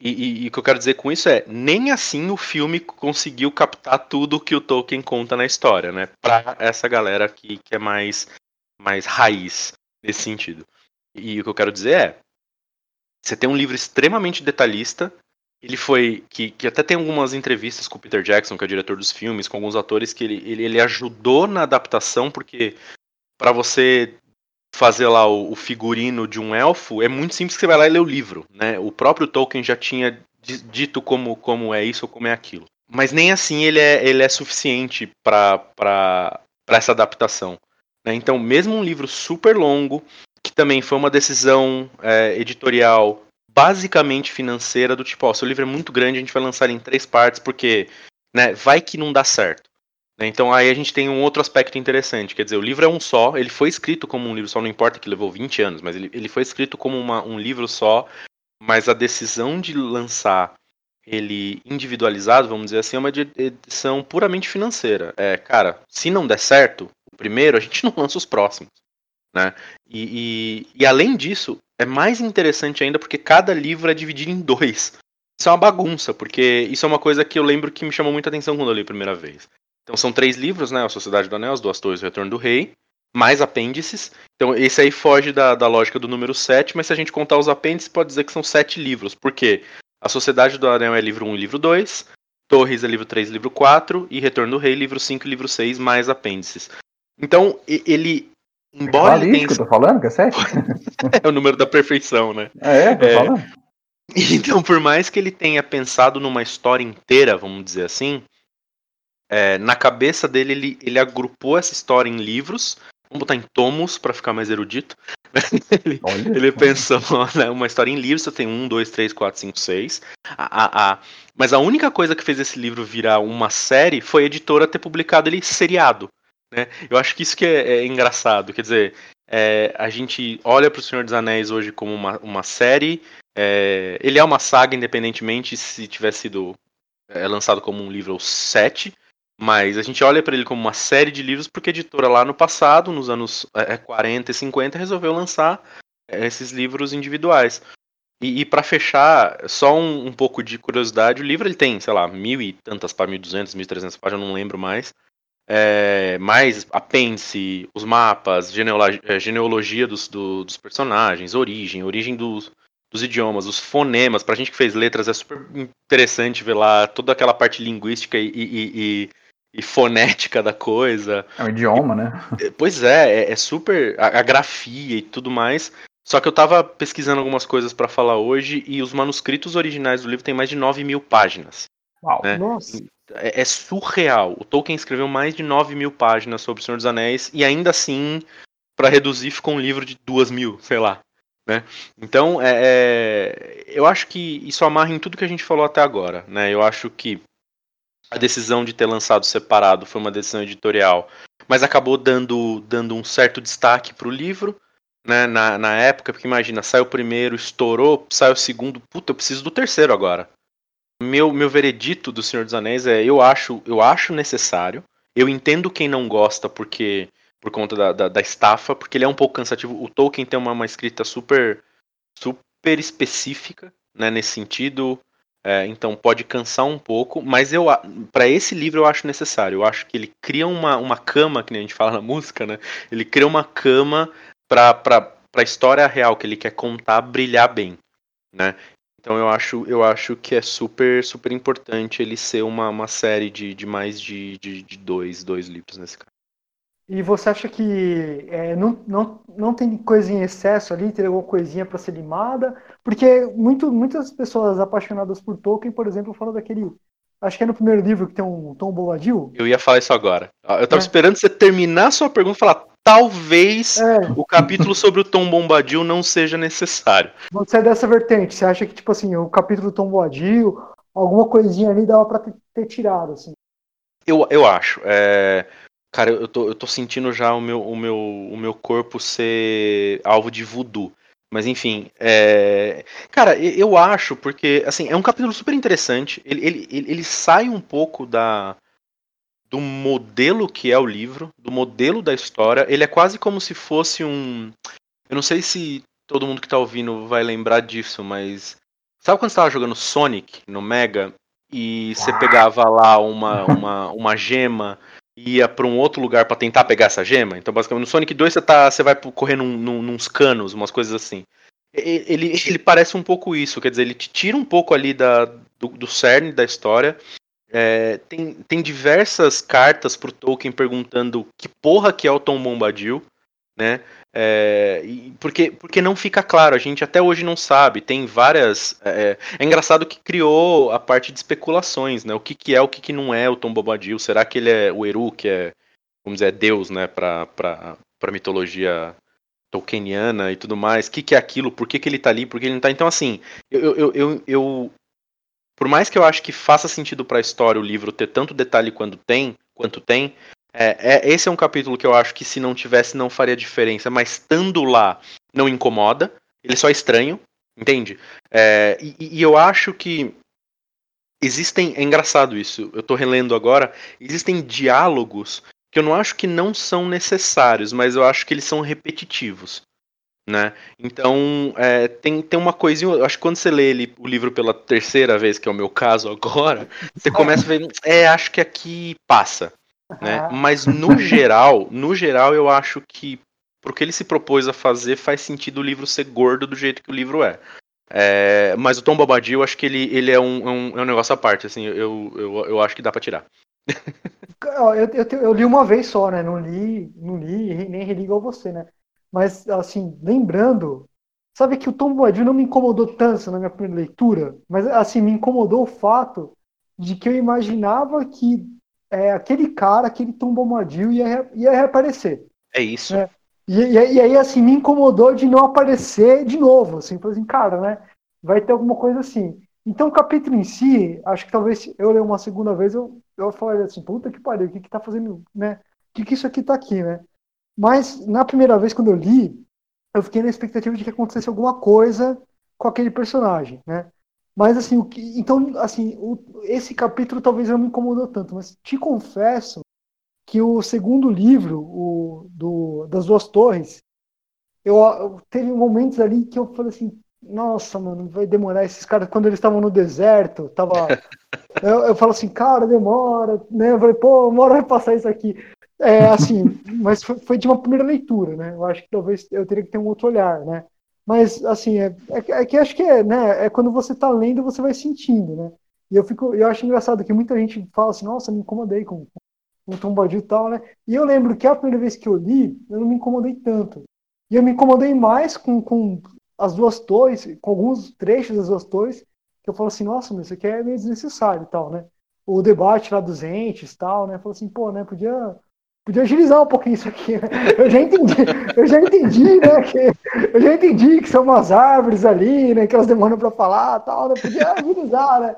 E, e, e, o que eu quero dizer com isso é, nem assim o filme conseguiu captar tudo que o Tolkien conta na história, né? Pra essa galera aqui que é mais, mais raiz nesse sentido. E o que eu quero dizer é, você tem um livro extremamente detalhista, ele foi, que, que até tem algumas entrevistas com o Peter Jackson, que é o diretor dos filmes, com alguns atores, que ele, ele, ele ajudou na adaptação, porque para você fazer lá o, o, figurino de um elfo, é muito simples que você vai lá e lê o livro, né? O próprio Tolkien já tinha dito como, como é isso ou como é aquilo. Mas nem assim ele é, ele é suficiente para essa adaptação. Né? Então, mesmo um livro super longo, que também foi uma decisão é, editorial basicamente financeira, do tipo, ó, seu livro é muito grande, a gente vai lançar em três partes, porque né, vai que não dá certo. Né? Então aí a gente tem um outro aspecto interessante, quer dizer, o livro é um só, ele foi escrito como um livro só, não importa que levou 20 anos, mas ele, ele foi escrito como uma, um livro só, mas a decisão de lançar ele individualizado, vamos dizer assim, é uma edição puramente financeira. É, cara, se não der certo, o primeiro, a gente não lança os próximos. Né? E, e, e além disso, é mais interessante ainda porque cada livro é dividido em dois. Isso é uma bagunça, porque isso é uma coisa que eu lembro que me chamou muita atenção quando eu li a primeira vez. Então são três livros, né? A Sociedade do Anel, As Duas Torres e o Retorno do Rei, mais apêndices. Então esse aí foge da, da lógica do número 7, mas se a gente contar os apêndices, pode dizer que são sete livros. Por quê? A Sociedade do Anel é livro 1 e livro 2, Torres é livro 3 e livro 4, e Retorno do Rei, livro 5 e livro 6, mais apêndices. Então, ele. Embora é ele tenha. que eu tô falando, é 7? é o número da perfeição, né? É, tô é... falando. Então, por mais que ele tenha pensado numa história inteira, vamos dizer assim, é, na cabeça dele, ele, ele agrupou essa história em livros. Vamos botar em tomos para ficar mais erudito. ele, ele pensou né, uma história em livros, você tem um, dois, três, quatro, cinco, seis. A, a, a, mas a única coisa que fez esse livro virar uma série foi a editora ter publicado ele seriado. Né? Eu acho que isso que é, é engraçado. Quer dizer, é, a gente olha para o Senhor dos Anéis hoje como uma, uma série. É, ele é uma saga, independentemente se tivesse sido é, lançado como um livro ou sete. Mas a gente olha para ele como uma série de livros porque a editora lá no passado, nos anos é, 40 e 50, resolveu lançar é, esses livros individuais. E, e para fechar, só um, um, pouco de curiosidade, o livro ele tem, sei lá, mil e tantas para mil duzentas, mil trezentas páginas, não lembro mais. É, mais apêndice, os mapas, genealogia, é, genealogia dos, do, dos personagens, origem, origem dos, dos idiomas, os fonemas. Pra gente que fez letras é super interessante ver lá toda aquela parte linguística e, e, e e fonética da coisa. É um idioma, né? Pois é, é, é super. A, a, grafia e tudo mais. Só que eu tava pesquisando algumas coisas para falar hoje e os manuscritos originais do livro têm mais de 9 mil páginas. Uau, né? nossa. É, é, surreal. O Tolkien escreveu mais de 9 mil páginas sobre o Senhor dos Anéis e ainda assim, para reduzir, ficou um livro de 2 mil, sei lá. Né? Então, é, é, eu acho que isso amarra em tudo que a gente falou até agora. Né? Eu acho que a decisão de ter lançado separado foi uma decisão editorial, mas acabou dando, dando um certo destaque para o livro, né, na, na época, porque imagina, saiu o primeiro, estourou, saiu o segundo, puta, eu preciso do terceiro agora. Meu, meu veredito do Senhor dos Anéis é, eu acho, eu acho necessário, eu entendo quem não gosta porque por conta da, da, da estafa, porque ele é um pouco cansativo. O Tolkien tem uma, uma escrita super super específica, né, nesse sentido. É, então pode cansar um pouco, mas eu para esse livro eu acho necessário. Eu acho que ele cria uma, uma cama, que nem a gente fala na música, né? Ele cria uma cama para a história real que ele quer contar brilhar bem, né? Então eu acho, eu acho que é super super importante ele ser uma, uma série de, de mais de, de, de dois, dois livros nesse caso. E você acha que é, não, não, não tem coisa em excesso ali, tem alguma coisinha para ser limada? Porque muito, muitas pessoas apaixonadas por Tolkien, por exemplo, falam daquele. Acho que é no primeiro livro que tem um Tom Bobadil. Eu ia falar isso agora. Eu tava é. esperando você terminar a sua pergunta e falar, talvez É, o capítulo sobre o Tom Bombadil não seja necessário. você é dessa vertente. Você acha que, tipo assim, o capítulo Tom Boadil, alguma coisinha ali dava pra ter, ter tirado, assim. Eu, eu acho. é, Cara, eu tô, eu tô sentindo já o meu, o, meu, o meu corpo ser alvo de voodoo. Mas enfim, é... cara, eu acho, porque assim, é um capítulo super interessante. Ele, ele, ele sai um pouco da do modelo que é o livro, do modelo da história. Ele é quase como se fosse um. Eu não sei se todo mundo que tá ouvindo vai lembrar disso, mas. Sabe quando você tava jogando Sonic no Mega e você pegava lá uma, uma, uma gema e ia pra um outro lugar pra tentar pegar essa gema? Então, basicamente, no Sonic 2 você, tá, você vai correr num, num, nos canos, umas coisas assim. Ele, ele parece um pouco isso, quer dizer, ele te tira um pouco ali da, do, do cerne da história. É, tem, tem diversas cartas pro Tolkien perguntando que porra que é o Tom Bombadil, né? É, porque, porque não fica claro, a gente até hoje não sabe. Tem várias. É, é engraçado que criou a parte de especulações, né? O que, que é, o que, que não é o Tom Bombadil? Será que ele é o Eru, que é, vamos dizer, é Deus, né? Pra, pra, pra mitologia tolkieniana e tudo mais. O que, que é aquilo? Por que, que ele tá ali? Por que ele não tá? Então, assim, eu, eu, eu, eu por mais que eu acho que faça sentido pra história o livro ter tanto detalhe quanto tem, quanto tem, é, é- esse é um capítulo que eu acho que se não tivesse não faria diferença, mas estando lá não incomoda, ele só é estranho, entende? É, e, e eu acho que existem, é engraçado isso, eu tô relendo agora, existem diálogos que eu não acho que não são necessários, mas eu acho que eles são repetitivos. Né? Então, é, tem, tem uma coisinha. Eu acho que quando você lê ele, o livro pela terceira vez, que é o meu caso agora, você começa a ver. É, acho que aqui passa. Né? Mas no geral, no geral, eu acho que pro que ele se propôs a fazer, faz sentido o livro ser gordo do jeito que o livro é. É, mas o Tom Bobadil, eu acho que ele, ele é, um, é um, é um negócio à parte, assim, eu, eu, eu acho que dá pra tirar. Eu, eu, eu li uma vez só, né? Não li, não li nem reli igual você, né? Mas, assim, lembrando, sabe que o Tom Boadil não me incomodou tanto na minha primeira leitura, mas, assim, me incomodou o fato de que eu imaginava que é, aquele cara, aquele Tom Bombadil ia, ia reaparecer. É isso. É. E, e, e aí, assim, me incomodou de não aparecer de novo, assim, falei assim, cara, né? Vai ter alguma coisa assim. Então, o capítulo em si, acho que talvez se eu ler uma segunda vez, eu, eu falaria assim, puta que pariu, o que que tá fazendo, né? O que que isso aqui tá aqui, né? Mas, na primeira vez, quando eu li, eu fiquei na expectativa de que acontecesse alguma coisa com aquele personagem, né? Mas, assim, o que, então, assim, o- esse capítulo talvez não me incomodou tanto, mas te confesso que o segundo livro, o do, das duas torres, eu, eu teve momentos ali que eu falei assim, nossa, mano, vai demorar esses caras quando eles estavam no deserto, tava eu, eu falo assim, cara, demora, né? Eu falei, pô, uma hora vai passar isso aqui. É assim, mas foi, foi de uma primeira leitura, né? Eu acho que talvez eu teria que ter um outro olhar, né? Mas assim, é, é, é que acho que é, né? É quando você tá lendo, você vai sentindo, né? E eu fico, eu acho engraçado que muita gente fala assim, nossa, me incomodei com, com o Tom e tal, né? E eu lembro que a primeira vez que eu li, eu não me incomodei tanto. E eu me incomodei mais com, com as duas torres, com alguns trechos das duas torres, que eu falo assim, nossa, mas isso aqui é meio desnecessário e tal, né? O debate lá dos entes e tal, né? Eu falo assim, pô, né? Podia, podia agilizar um pouquinho isso aqui, né? Eu já entendi, eu já entendi, né? Que, eu já entendi que são umas árvores ali, né? Que elas demoram pra falar tal, né? Podia agilizar, né?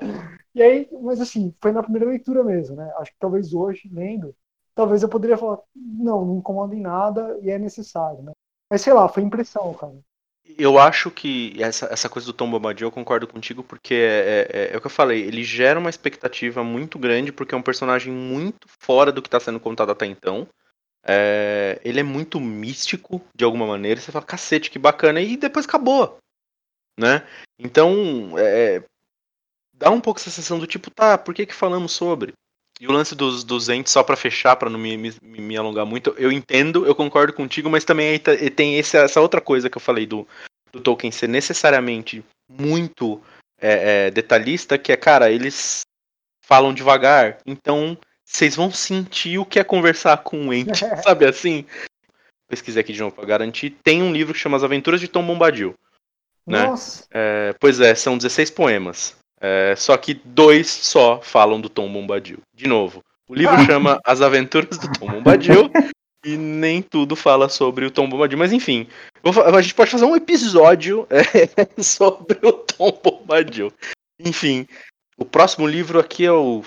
E aí, mas assim, foi na primeira leitura mesmo, né? Acho que talvez hoje, lendo, talvez eu poderia falar, não, não incomoda em nada e é necessário, né? Mas sei lá, foi impressão, cara. Eu acho que essa, essa coisa do Tom Bombadil eu concordo contigo, porque é, é- é o que eu falei, ele gera uma expectativa muito grande, porque é um personagem muito fora do que está sendo contado até então. É, ele é muito místico, de alguma maneira, você fala, cacete, que bacana, e depois acabou. Né? Então, é, dá um pouco essa sensação do tipo, tá, por que que falamos sobre? E o lance dos, dos entes, só pra fechar, pra não me, me, me alongar muito, eu entendo, eu concordo contigo, mas também tá- tem essa outra coisa que eu falei do, do Tolkien ser necessariamente muito é, é, detalhista, que é, cara, eles falam devagar, então vocês vão sentir o que é conversar com um ente, sabe assim? Pesquisei aqui de novo pra garantir. Tem um livro que chama As Aventuras de Tom Bombadil. Né? Nossa, É, pois é, são 16 poemas. É, só que dois só falam do Tom Bombadil. De novo, o livro chama As Aventuras do Tom Bombadil E nem tudo fala sobre o Tom Bombadil, mas enfim, a gente pode fazer um episódio é, sobre o Tom Bombadil. Enfim, o próximo livro aqui é o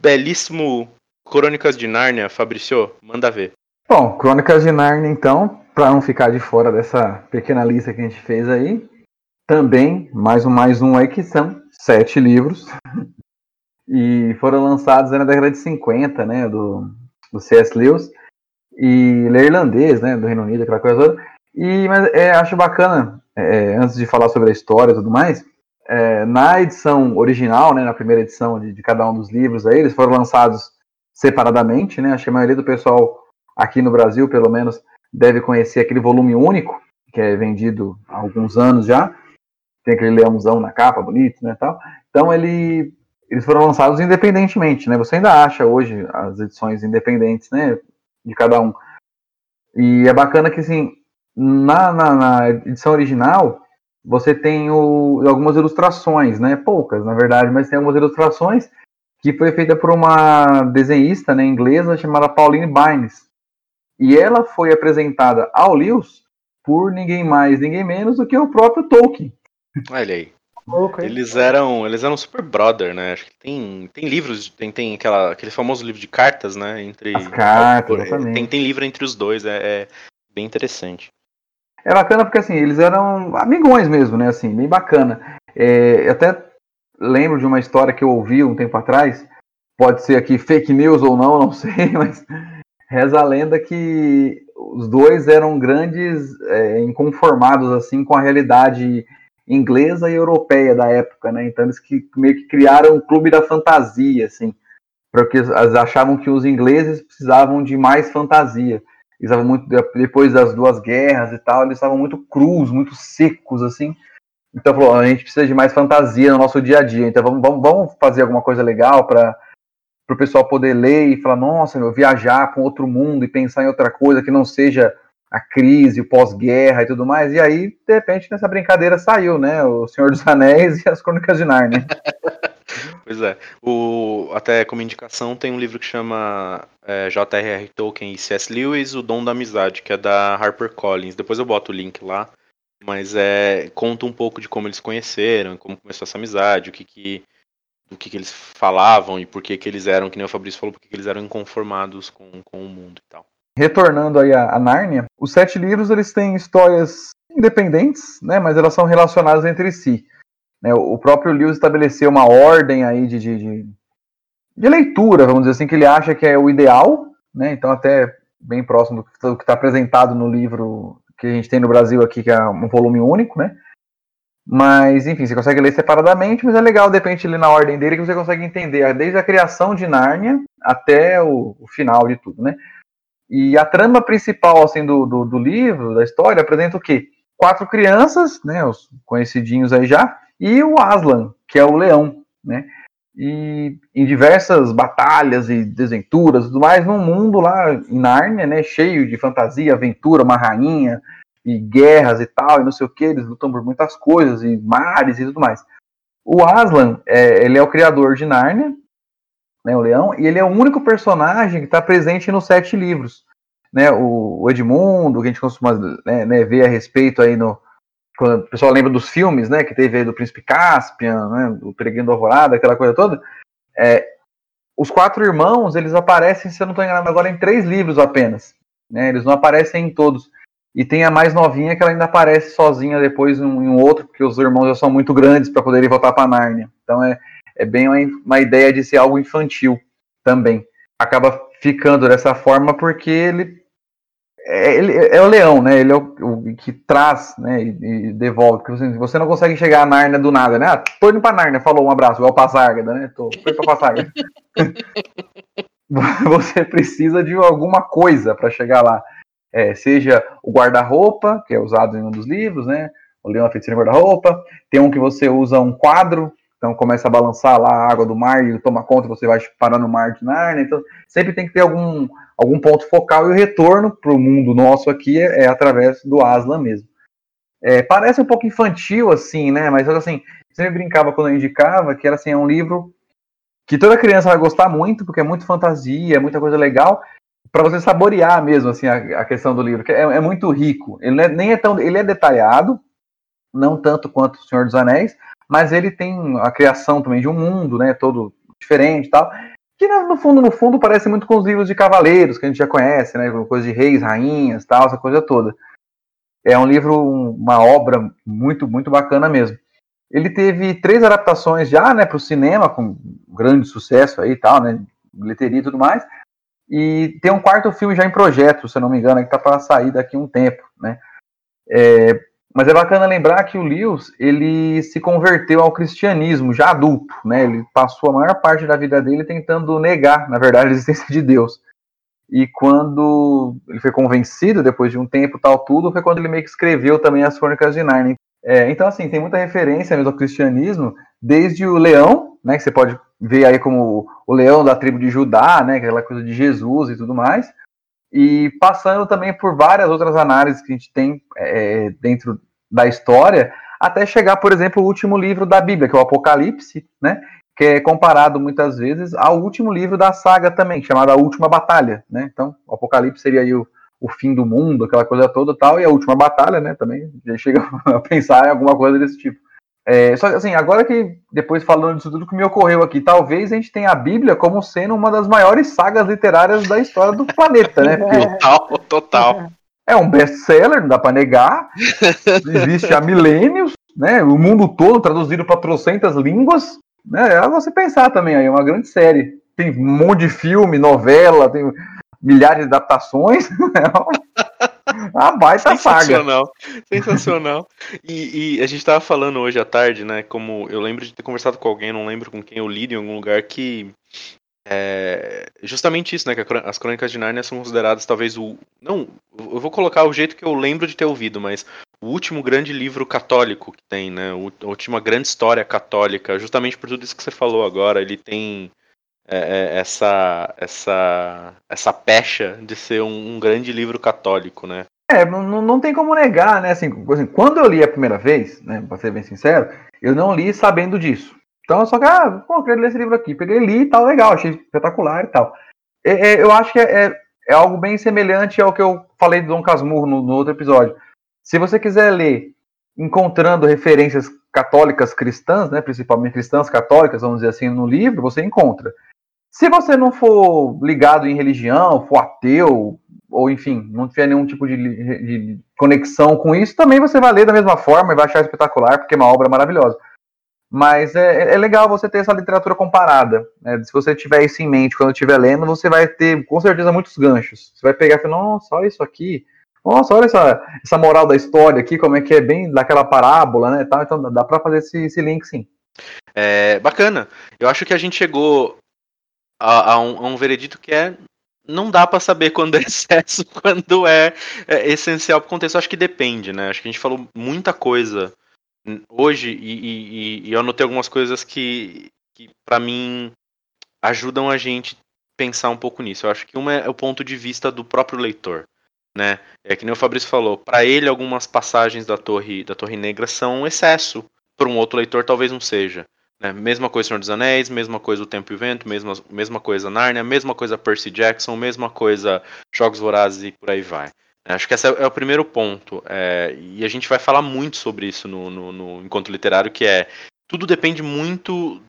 belíssimo Crônicas de Nárnia, Fabrício, manda ver. Bom, Crônicas de Nárnia, então, para não ficar de fora dessa pequena lista que a gente fez aí, também, mais um mais um aí que são sete livros. e foram lançados na década de 50, né, do, do C.S. Lewis e ele é irlandês, né, do Reino Unido, aquela coisa toda. E mas é, acho bacana, é, antes de falar sobre a história e tudo mais, é, na edição original, né, na primeira edição de, de, cada um dos livros, aí, eles foram lançados separadamente, né? Acho que a maioria do pessoal aqui no Brasil, pelo menos, deve conhecer aquele volume único que é vendido há alguns anos já. Tem aquele leãozão na capa, bonito, né, tal. Então ele eles foram lançados independentemente, né? Você ainda acha hoje as edições independentes, né? De cada um. E é bacana que, assim, na, na, na edição original, você tem o, algumas ilustrações, né? Poucas, na verdade, mas tem algumas ilustrações que foi feita por uma desenhista né, inglesa chamada Pauline Bynes. E ela foi apresentada ao Lewis por ninguém mais, ninguém menos do que o próprio Tolkien. Olha aí. Okay. Eles eram, eles eram super brother, né? Acho que tem, tem livros, tem, tem aquela, aquele famoso livro de cartas, né? Entre As cartas, tem, tem livro entre os dois, é, é, bem interessante. É bacana porque assim eles eram amigões mesmo, né? Assim, bem bacana. É, até lembro de uma história que eu ouvi um tempo atrás. Pode ser aqui fake news ou não, não sei, mas reza a lenda que os dois eram grandes é, inconformados assim com a realidade inglesa e europeia da época, né? Então eles que, meio que criaram um clube da fantasia, assim, porque eles achavam que os ingleses precisavam de mais fantasia. Eles estavam muito depois das duas guerras e tal, eles estavam muito crus, muito secos, assim. Então falou, a gente precisa de mais fantasia no nosso dia a dia. Então vamos, vamos, vamos fazer alguma coisa legal para o pessoal poder ler e falar, nossa, meu, viajar para outro mundo e pensar em outra coisa que não seja a crise, o pós-guerra e tudo mais. E aí, de repente, nessa brincadeira saiu, né? O Senhor dos Anéis e as Crônicas de Narnia. pois é. O, até como indicação, tem um livro que chama é, J.R.R. Tolkien e C.S. Lewis, O Dom da Amizade, que é da HarperCollins. Depois eu boto o link lá. Mas é, conta um pouco de como eles conheceram, como começou essa amizade, o que que do que, que eles falavam e por que, que eles eram, que nem o Fabrício falou, por que, que eles eram inconformados com, com o mundo e tal retornando aí a, a Nárnia, os sete livros eles têm histórias independentes, né, mas elas são relacionadas entre si. Né, o próprio Lewis estabeleceu uma ordem aí de, de, de, de, leitura, vamos dizer assim, que ele acha que é o ideal, né, então até bem próximo do que está apresentado no livro que a gente tem no Brasil aqui, que é um volume único, né, mas, enfim, você consegue ler separadamente, mas é legal, de repente, ler na ordem dele, que você consegue entender desde a criação de Nárnia até o, o final de tudo, né. E a trama principal assim do, do, do, livro, da história, apresenta o quê? Quatro crianças, né, os conhecidinhos aí já, e o Aslan, que é o leão, né? E em diversas batalhas e desventuras, tudo mais, num mundo lá em Nárnia, né, cheio de fantasia, aventura, uma rainha e guerras e tal, e não sei o que, eles lutam por muitas coisas e mares e tudo mais. O Aslan, é, ele é o criador de Nárnia, né, o leão, e ele é o único personagem que está presente nos sete livros. Né, o, Edmundo, que a gente costuma né, né, ver a respeito aí no. Quando o pessoal lembra dos filmes, né? Que teve aí do Príncipe Caspian, né, do Peregrino da Alvorada, aquela coisa toda. É, os quatro irmãos, eles aparecem, se eu não estou enganado agora, em três livros apenas. Né, eles não aparecem em todos. E tem a mais novinha que ela ainda aparece sozinha depois em um, outro, porque os irmãos já são muito grandes para poderem voltar para Nárnia. Então é, é bem uma, ideia de ser algo infantil também. Acaba ficando dessa forma porque ele é, ele é o leão, né? Ele é o, o que traz, né? E, e devolve. Porque você, você não consegue chegar a Narnia do nada, né? Ah, tô indo pra Narnia, falou um abraço, igual Passárgada, né? Tô, foi pra Passárgada. você precisa de alguma coisa para chegar lá. É, seja o guarda-roupa, que é usado em um dos livros, né? O leão, a feiticeira guarda-roupa. Tem um que você usa um quadro então começa a balançar lá a água do mar e toma conta, você vai parar no mar de Narnia. Então sempre tem que ter algum, algum ponto focal e o retorno para o mundo nosso aqui é, é, através do Aslan mesmo. É, parece um pouco infantil assim, né? Mas assim, sempre brincava quando eu indicava que era assim, é um livro que toda criança vai gostar muito, porque é muito fantasia, é muita coisa legal. para você saborear mesmo assim a, a questão do livro, que é, é muito rico. Ele é, nem é tão, ele é detalhado, não tanto quanto o Senhor dos Anéis, mas ele tem a criação também de um mundo, né, todo diferente, e tal. Que no fundo, no fundo, parece muito com os livros de cavaleiros que a gente já conhece, né, coisa de reis, rainhas, tal, essa coisa toda. É um livro, uma obra muito, muito bacana mesmo. Ele teve três adaptações já, né, para o cinema, com grande sucesso aí tal, né, bilheteria e tudo mais. E tem um quarto filme já em projeto, se eu não me engano, que está para sair daqui a um tempo, né. É, mas é bacana lembrar que o Lewis, ele se converteu ao cristianismo já adulto, né, ele passou a maior parte da vida dele tentando negar, na verdade, a existência de Deus. E quando ele foi convencido, depois de um tempo tal tudo, foi quando ele meio que escreveu também as Crônicas de Narnia. É, então, assim, tem muita referência mesmo ao cristianismo, desde o leão, né, que você pode ver aí como o leão da tribo de Judá, né, aquela coisa de Jesus e tudo mais, e passando também por várias outras análises que a gente tem é, dentro da história, até chegar, por exemplo, o último livro da Bíblia, que é o Apocalipse, né, que é comparado muitas vezes ao último livro da saga também, chamado A Última Batalha, né? Então, o Apocalipse seria aí o, o fim do mundo, aquela coisa toda tal, e a última batalha, né, também, já chega a pensar em alguma coisa desse tipo. É, só assim, agora que, depois falando disso tudo que me ocorreu aqui, talvez a gente tenha a Bíblia como sendo uma das maiores sagas literárias da história do planeta, né? Porque Total, total. é um best-seller, não dá pra negar, existe há milênios, né? O mundo todo traduzido para trocentas línguas, né? É você pensar também aí, é uma grande série. Tem um monte de filme, novela, tem milhares de adaptações. Uma baita. Sensacional, sensacional. E, e a gente estava falando hoje à tarde, né? Como eu lembro de ter conversado com alguém, não lembro com quem eu li em algum lugar, que é justamente isso, né? Que a as Crônicas de Nárnia são consideradas talvez o. Não, eu vou colocar o jeito que eu lembro de ter ouvido, mas o último grande livro católico que tem, né? A última grande história católica, justamente por tudo isso que você falou agora. Ele tem é, é, essa, essa, essa pecha de ser um, um grande livro católico, né? É, não, não tem como negar, né? Assim, assim, quando eu li a primeira vez, né, pra ser bem sincero, eu não li sabendo disso. Então, eu só que, ah, pô, quero ler esse livro aqui. Peguei, li e tal, legal, achei espetacular e tal. É, é, eu acho que é, é, é algo bem semelhante ao que eu falei do Dom Casmurro no, no outro episódio. Se você quiser ler encontrando referências católicas cristãs, né, principalmente cristãs católicas, vamos dizer assim, no livro, você encontra. Se você não for ligado em religião, for ateu, ou enfim, não tiver nenhum tipo de, de conexão com isso, também você vai ler da mesma forma e vai achar espetacular, porque é uma obra maravilhosa. Mas é, é legal você ter essa literatura comparada. Né? Se você tiver isso em mente quando estiver lendo, você vai ter com certeza muitos ganchos. Você vai pegar e falar, nossa, olha isso aqui. Nossa, olha essa, essa moral da história aqui, como é que é bem daquela parábola, né? Tal. Então dá pra fazer esse, esse link sim. É bacana. Eu acho que a gente chegou a, a um, a um veredito que é não dá pra saber quando é excesso, quando é, é essencial pro contexto. Eu acho que depende, né? Acho que a gente falou muita coisa hoje e, e- e eu anotei algumas coisas que, que para mim ajudam a gente pensar um pouco nisso. Eu acho que uma é o ponto de vista do próprio leitor, né? É que nem o Fabrício falou, para ele algumas passagens da Torre da Torre Negra são um excesso, para um outro leitor talvez não seja. Né? Mesma coisa Senhor dos Anéis, mesma coisa O Tempo e o Vento, mesma, mesma coisa Narnia, mesma coisa Percy Jackson, mesma coisa Jogos Vorazes e por aí vai. Acho que esse é o primeiro ponto. é, e a gente vai falar muito sobre isso no, no, no Encontro Literário, que é tudo depende muito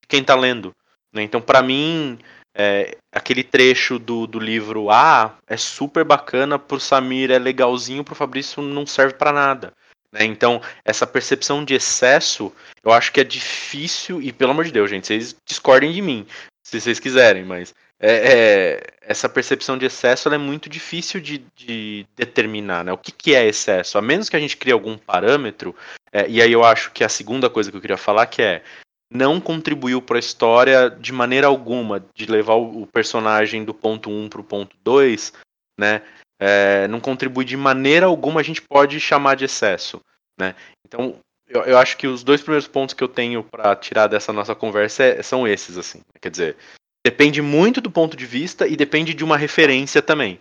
de quem está lendo. né? Então, para mim, é, aquele trecho do, do livro A é super bacana, pro Samir é legalzinho, pro Fabrício não serve para nada. Né? Então, essa percepção de excesso, eu acho que é difícil, e pelo amor de Deus, gente, vocês discordem de mim, se vocês quiserem, mas é, é, essa percepção de excesso é muito difícil de, de determinar, né? O que, que é excesso? A menos que a gente crie algum parâmetro, é, e aí eu acho que a segunda coisa que eu queria falar que é não contribuiu para a história de maneira alguma, de levar o, o personagem do ponto 1 para o ponto 2, né? É, não contribui de maneira alguma, a gente pode chamar de excesso, né? Então, eu, eu acho que os dois primeiros pontos que eu tenho para tirar dessa nossa conversa é- são esses, assim. Quer dizer, depende muito do ponto de vista e depende de uma referência também,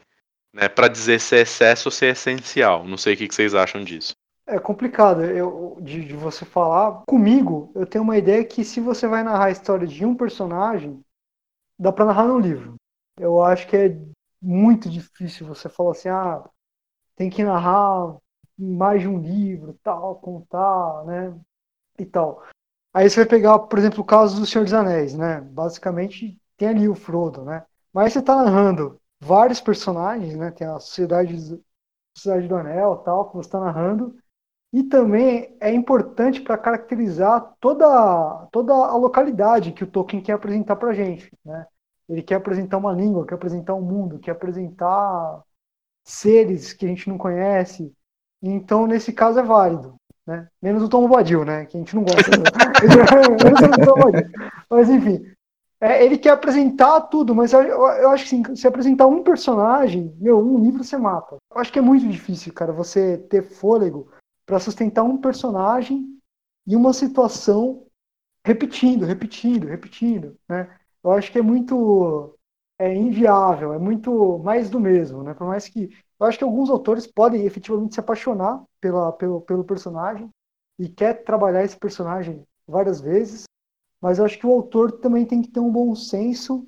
né? Para dizer se é excesso ou se é essencial. Não sei o que, vocês acham disso. É complicado eu, de, de você falar. Comigo, eu tenho uma ideia que se você vai narrar a história de um personagem, dá pra narrar no livro. Eu acho que é muito difícil você falar assim, ah, tem que narrar mais de um livro, tal, contar, né, e tal. Aí você vai pegar, por exemplo, o caso do Senhor dos Anéis, né? Basicamente tem ali o Frodo, né? Mas você está narrando vários personagens, né? Tem a Sociedade, Sociedade do Anel, tal, que você está narrando. E também é importante para caracterizar toda, toda a localidade que o Tolkien quer apresentar para gente, né? Ele quer apresentar uma língua, quer apresentar um mundo, quer apresentar seres que a gente não conhece. Então, nesse caso, é válido. Né? Menos o Tom Bombadil, né? Que a gente não gosta. Menos o Tom Bombadil. Mas, enfim. É, ele quer apresentar tudo, mas eu, eu, eu acho que assim, se apresentar um personagem, meu, um livro você mata. Eu acho que é muito difícil, cara, você ter fôlego para sustentar um personagem e uma situação repetindo, repetindo, repetindo, né? Eu acho que é muito é inviável, é muito mais do mesmo, né? Por mais que eu acho que alguns autores podem efetivamente se apaixonar pela, pelo, pelo personagem e quer trabalhar esse personagem várias vezes, mas eu acho que o autor também tem que ter um bom senso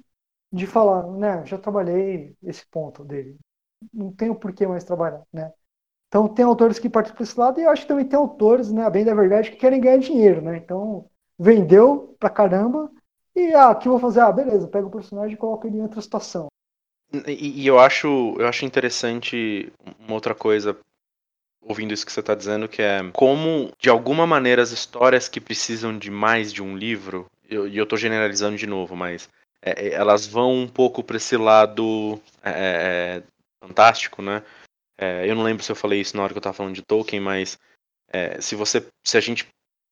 de falar, né? Já trabalhei esse ponto dele, não tenho por que mais trabalhar, né? Então tem autores que partem para esse lado e eu acho que também tem autores, né? Bem da verdade, que querem ganhar dinheiro, né? Então vendeu pra caramba e ah, que eu vou fazer? Ah, beleza, pega o personagem e coloca ele em outra situação. E, e, eu acho eu acho interessante uma outra coisa ouvindo isso que você está dizendo que é como de alguma maneira as histórias que precisam de mais de um livro e eu, eu tô generalizando de novo mas é, é elas vão um pouco para esse lado é, é, é, fantástico né é, eu não lembro se eu falei isso na hora que eu estava falando de Tolkien mas se você se a gente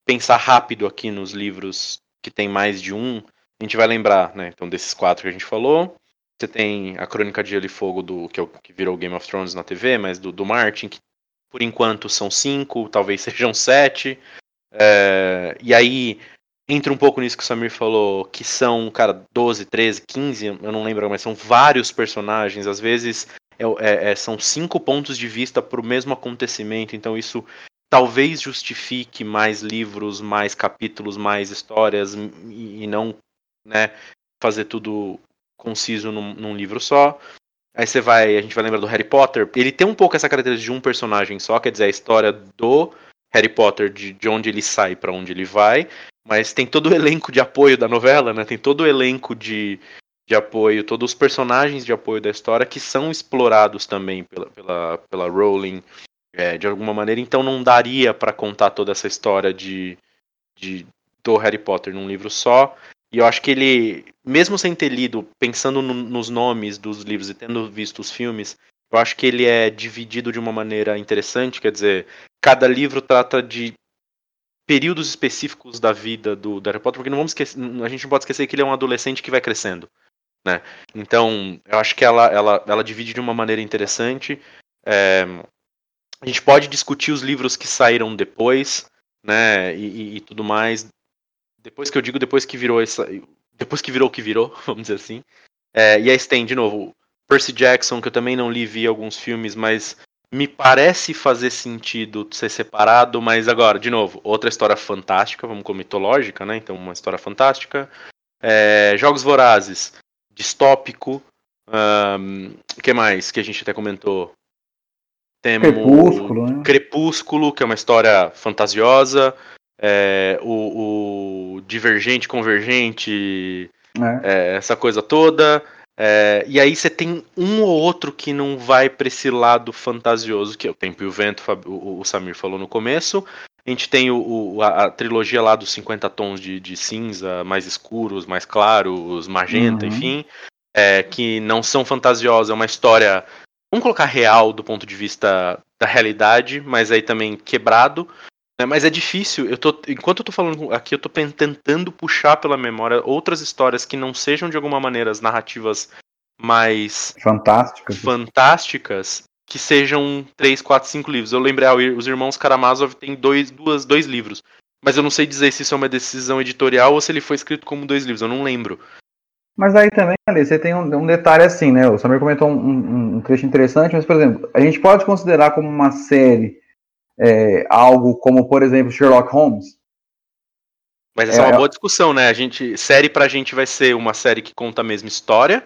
pensar rápido aqui nos livros que tem mais de um a gente vai lembrar, né? Então, desses quatro que a gente falou. Você tem a Crônica de Gelo e Fogo, do, que, é o, que virou Game of Thrones na TV, mas do, do Martin, que por enquanto são cinco, talvez sejam sete. É, e aí entra um pouco nisso que o Samir falou, que são, cara, 12, 13, 15, eu não lembro, mas são vários personagens. Às vezes é, é, é são cinco pontos de vista para o mesmo acontecimento, então isso talvez justifique mais livros, mais capítulos, mais histórias, e não né, fazer tudo conciso num, num, livro só. Aí você vai, a gente vai lembrar do Harry Potter. Ele tem um pouco essa característica de um personagem só, quer dizer, a história do Harry Potter, de, de onde ele sai para onde ele vai. Mas tem todo o elenco de apoio da novela, né? Tem todo o elenco de, de apoio, todos os personagens de apoio da história que são explorados também pela, pela, pela Rowling é, de alguma maneira. Então não daria para contar toda essa história de, de do Harry Potter num livro só. E eu acho que ele, mesmo sem ter lido, pensando no, nos nomes dos livros e tendo visto os filmes, eu acho que ele é dividido de uma maneira interessante. Quer dizer, cada livro trata de períodos específicos da vida do, do Harry Potter, porque não vamos esquecer, a gente não pode esquecer que ele é um adolescente que vai crescendo. Né? Então, eu acho que ela, ela, ela divide de uma maneira interessante. É, a gente pode discutir os livros que saíram depois, né, e, e, e tudo mais. Depois que eu digo, depois que virou essa. Depois que virou o que virou, vamos dizer assim. É, e aí tem, de novo, Percy Jackson, que eu também não li, vi alguns filmes, mas me parece fazer sentido ser separado, mas agora, de novo, outra história fantástica, vamos com mitológica, né? Então, uma história fantástica. É, Jogos Vorazes, distópico. O um, que mais que a gente até comentou? Temos Crepúsculo, né? Crepúsculo, que é uma história fantasiosa é, o, o, divergente, convergente, é. É, essa coisa toda. É, e aí você tem um ou outro que não vai para esse lado fantasioso, que é o Tempo e o Vento, o, o Samir falou no começo. A gente tem o, o a, a, trilogia lá dos 50 tons de, de, cinza, mais escuros, mais claros, magenta, uhum. enfim, é, que não são fantasiosas, é uma história, vamos colocar real do ponto de vista da realidade, mas aí também quebrado. É, mas é difícil. Eu tô, enquanto eu tô falando aqui, eu tô tentando puxar pela memória outras histórias que não sejam de alguma maneira as narrativas mais fantásticas, fantásticas que sejam três, quatro, cinco livros. Eu lembrei, ah, os irmãos Karamazov têm dois, duas, dois livros. Mas eu não sei dizer se isso é uma decisão editorial ou se ele foi escrito como dois livros, eu não lembro. Mas aí também, ali, você tem um, um, detalhe assim, né? O Samir comentou um, um, um trecho interessante, mas, por exemplo, a gente pode considerar como uma série é, algo como, por exemplo, Sherlock Holmes. Mas essa é, é uma boa discussão, né? A gente, série pra gente vai ser uma série que conta a mesma história,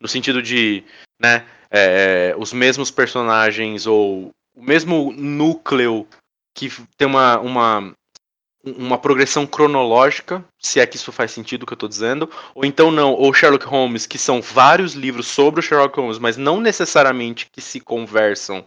no sentido de né? É, os mesmos personagens ou o mesmo núcleo que tem uma, uma, uma progressão cronológica, se é que isso faz sentido o que eu estou dizendo, ou então não, ou Sherlock Holmes, que são vários livros sobre o Sherlock Holmes, mas não necessariamente que se conversam.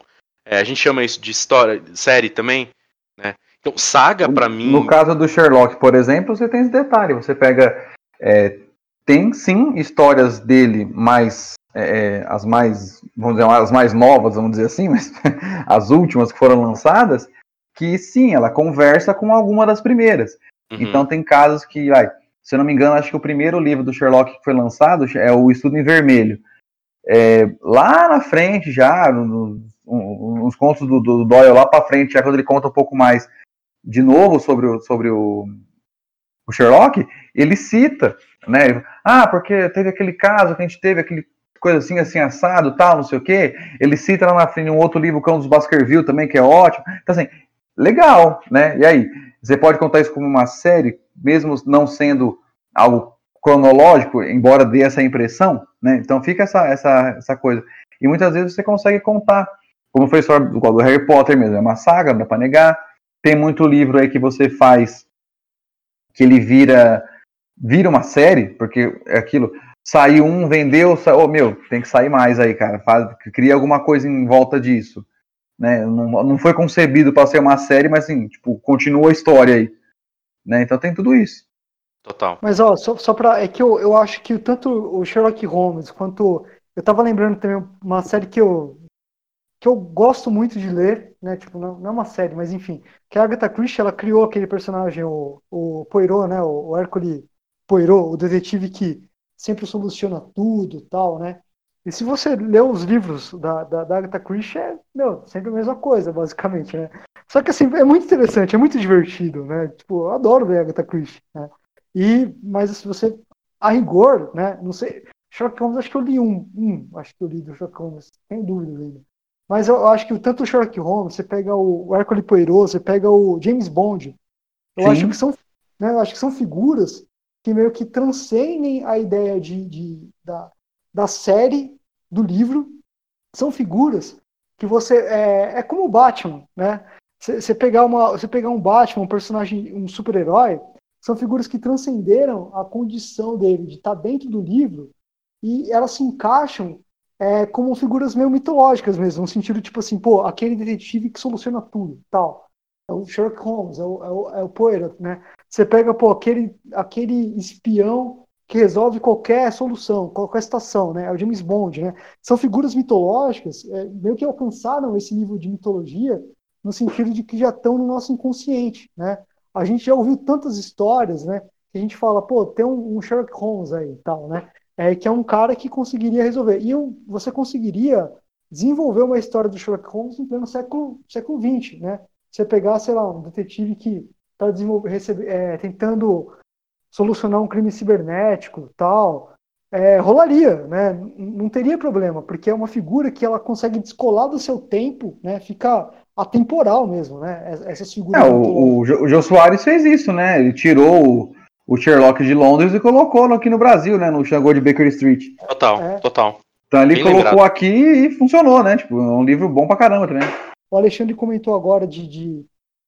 É, a gente chama isso de história, série também, né? Então, saga para mim. No caso do Sherlock, por exemplo, você tem esse detalhe. Você pega. É, tem sim histórias dele mais. É, as mais. Vamos dizer, as mais novas, vamos dizer assim, mas as últimas que foram lançadas, que sim, ela conversa com alguma das primeiras. Uhum. Então tem casos que, ai, se eu não me engano, acho que o primeiro livro do Sherlock que foi lançado é o Estudo em Vermelho. É, lá na frente, já, no, no, nos contos do, do Doyle, lá para frente, já quando ele conta um pouco mais de novo sobre o, sobre o, o Sherlock, ele cita, né? Ah, porque teve aquele caso que a gente teve, aquele coisa assim, assim, assado, tal, não sei o quê. Ele cita lá na frente um outro livro, Cão dos Baskerville, também, que é ótimo. Então, assim, legal, né? E aí, você pode contar isso como uma série, mesmo não sendo algo cronológico, embora dê essa impressão, né? Então fica essa, essa, essa coisa. E muitas vezes você consegue contar, como foi a história do, do Harry Potter mesmo, é uma saga, não dá pra negar. Tem muito livro aí que você faz que ele vira vira uma série, porque é aquilo, saiu um, vendeu, saiu, oh, meu, tem que sair mais aí, cara, faz, cria alguma coisa em volta disso né? Não, não foi concebido para ser uma série, mas assim, tipo, continua a história aí, né? Então tem tudo isso. Total. Mas ó, só, só para é que eu, eu acho que tanto o Sherlock Holmes quanto eu tava lembrando também uma série que eu que eu gosto muito de ler, né? Tipo, não, não é uma série, mas enfim, que a Agatha Christie ela criou aquele personagem o, o Poirot, né? O, o Hércules Poirot, o detetive que sempre soluciona tudo, tal, né? E se você lê os livros da, da, da Agatha Christie, é meu, sempre a mesma coisa, basicamente, né? Só que assim, é muito interessante, é muito divertido, né? Tipo, eu adoro ler Agatha Christie, né? E, mas se você, a rigor, né? Não sei, Sherlock Holmes, acho que eu li um, um acho que eu li do Sherlock Holmes, sem dúvida ainda. Mas eu acho que tanto o Sherlock Holmes, você pega o, Hercule Poirot, você pega o James Bond, eu Sim. acho que são, né, eu acho que são figuras que meio que transcendem a ideia de, de da, da série do livro são figuras que você é, é como o Batman, né? Você pegar uma, você pegar um Batman, um personagem, um super-herói, são figuras que transcenderam a condição dele de estar dentro do livro e elas se encaixam é, como figuras meio mitológicas mesmo, no sentido tipo assim, pô, aquele detetive que soluciona tudo, tal. É o Sherlock Holmes, é o, é o, é o Poirot, né? Você pega, pô, aquele, aquele espião que resolve qualquer solução, qualquer situação, né? É o James Bond, né? São figuras mitológicas, é, meio que alcançaram esse nível de mitologia no sentido de que já estão no nosso inconsciente, né? A gente já ouviu tantas histórias, né? Que a gente fala, pô, tem um, um Sherlock Holmes aí, tal, né? É que é um cara que conseguiria resolver. E eu, você conseguiria desenvolver uma história do Sherlock Holmes em pleno século século XX, né? Você pegar, sei lá, um detetive que está é, tentando solucionar um crime cibernético, tal, é, rolaria, né? Não teria problema, porque é uma figura que ela consegue descolar do seu tempo, né? Fica atemporal mesmo, né? Essas figuras. É, o, o, o Jô Soares fez isso, né? Ele tirou o, Sherlock de Londres e colocou aqui no Brasil, né? No Xangô de Baker Street. Total, é. total. Então ele Bem colocou lembrado. aqui e funcionou, né? Tipo, é um livro bom pra caramba também. O Alexandre comentou agora de, de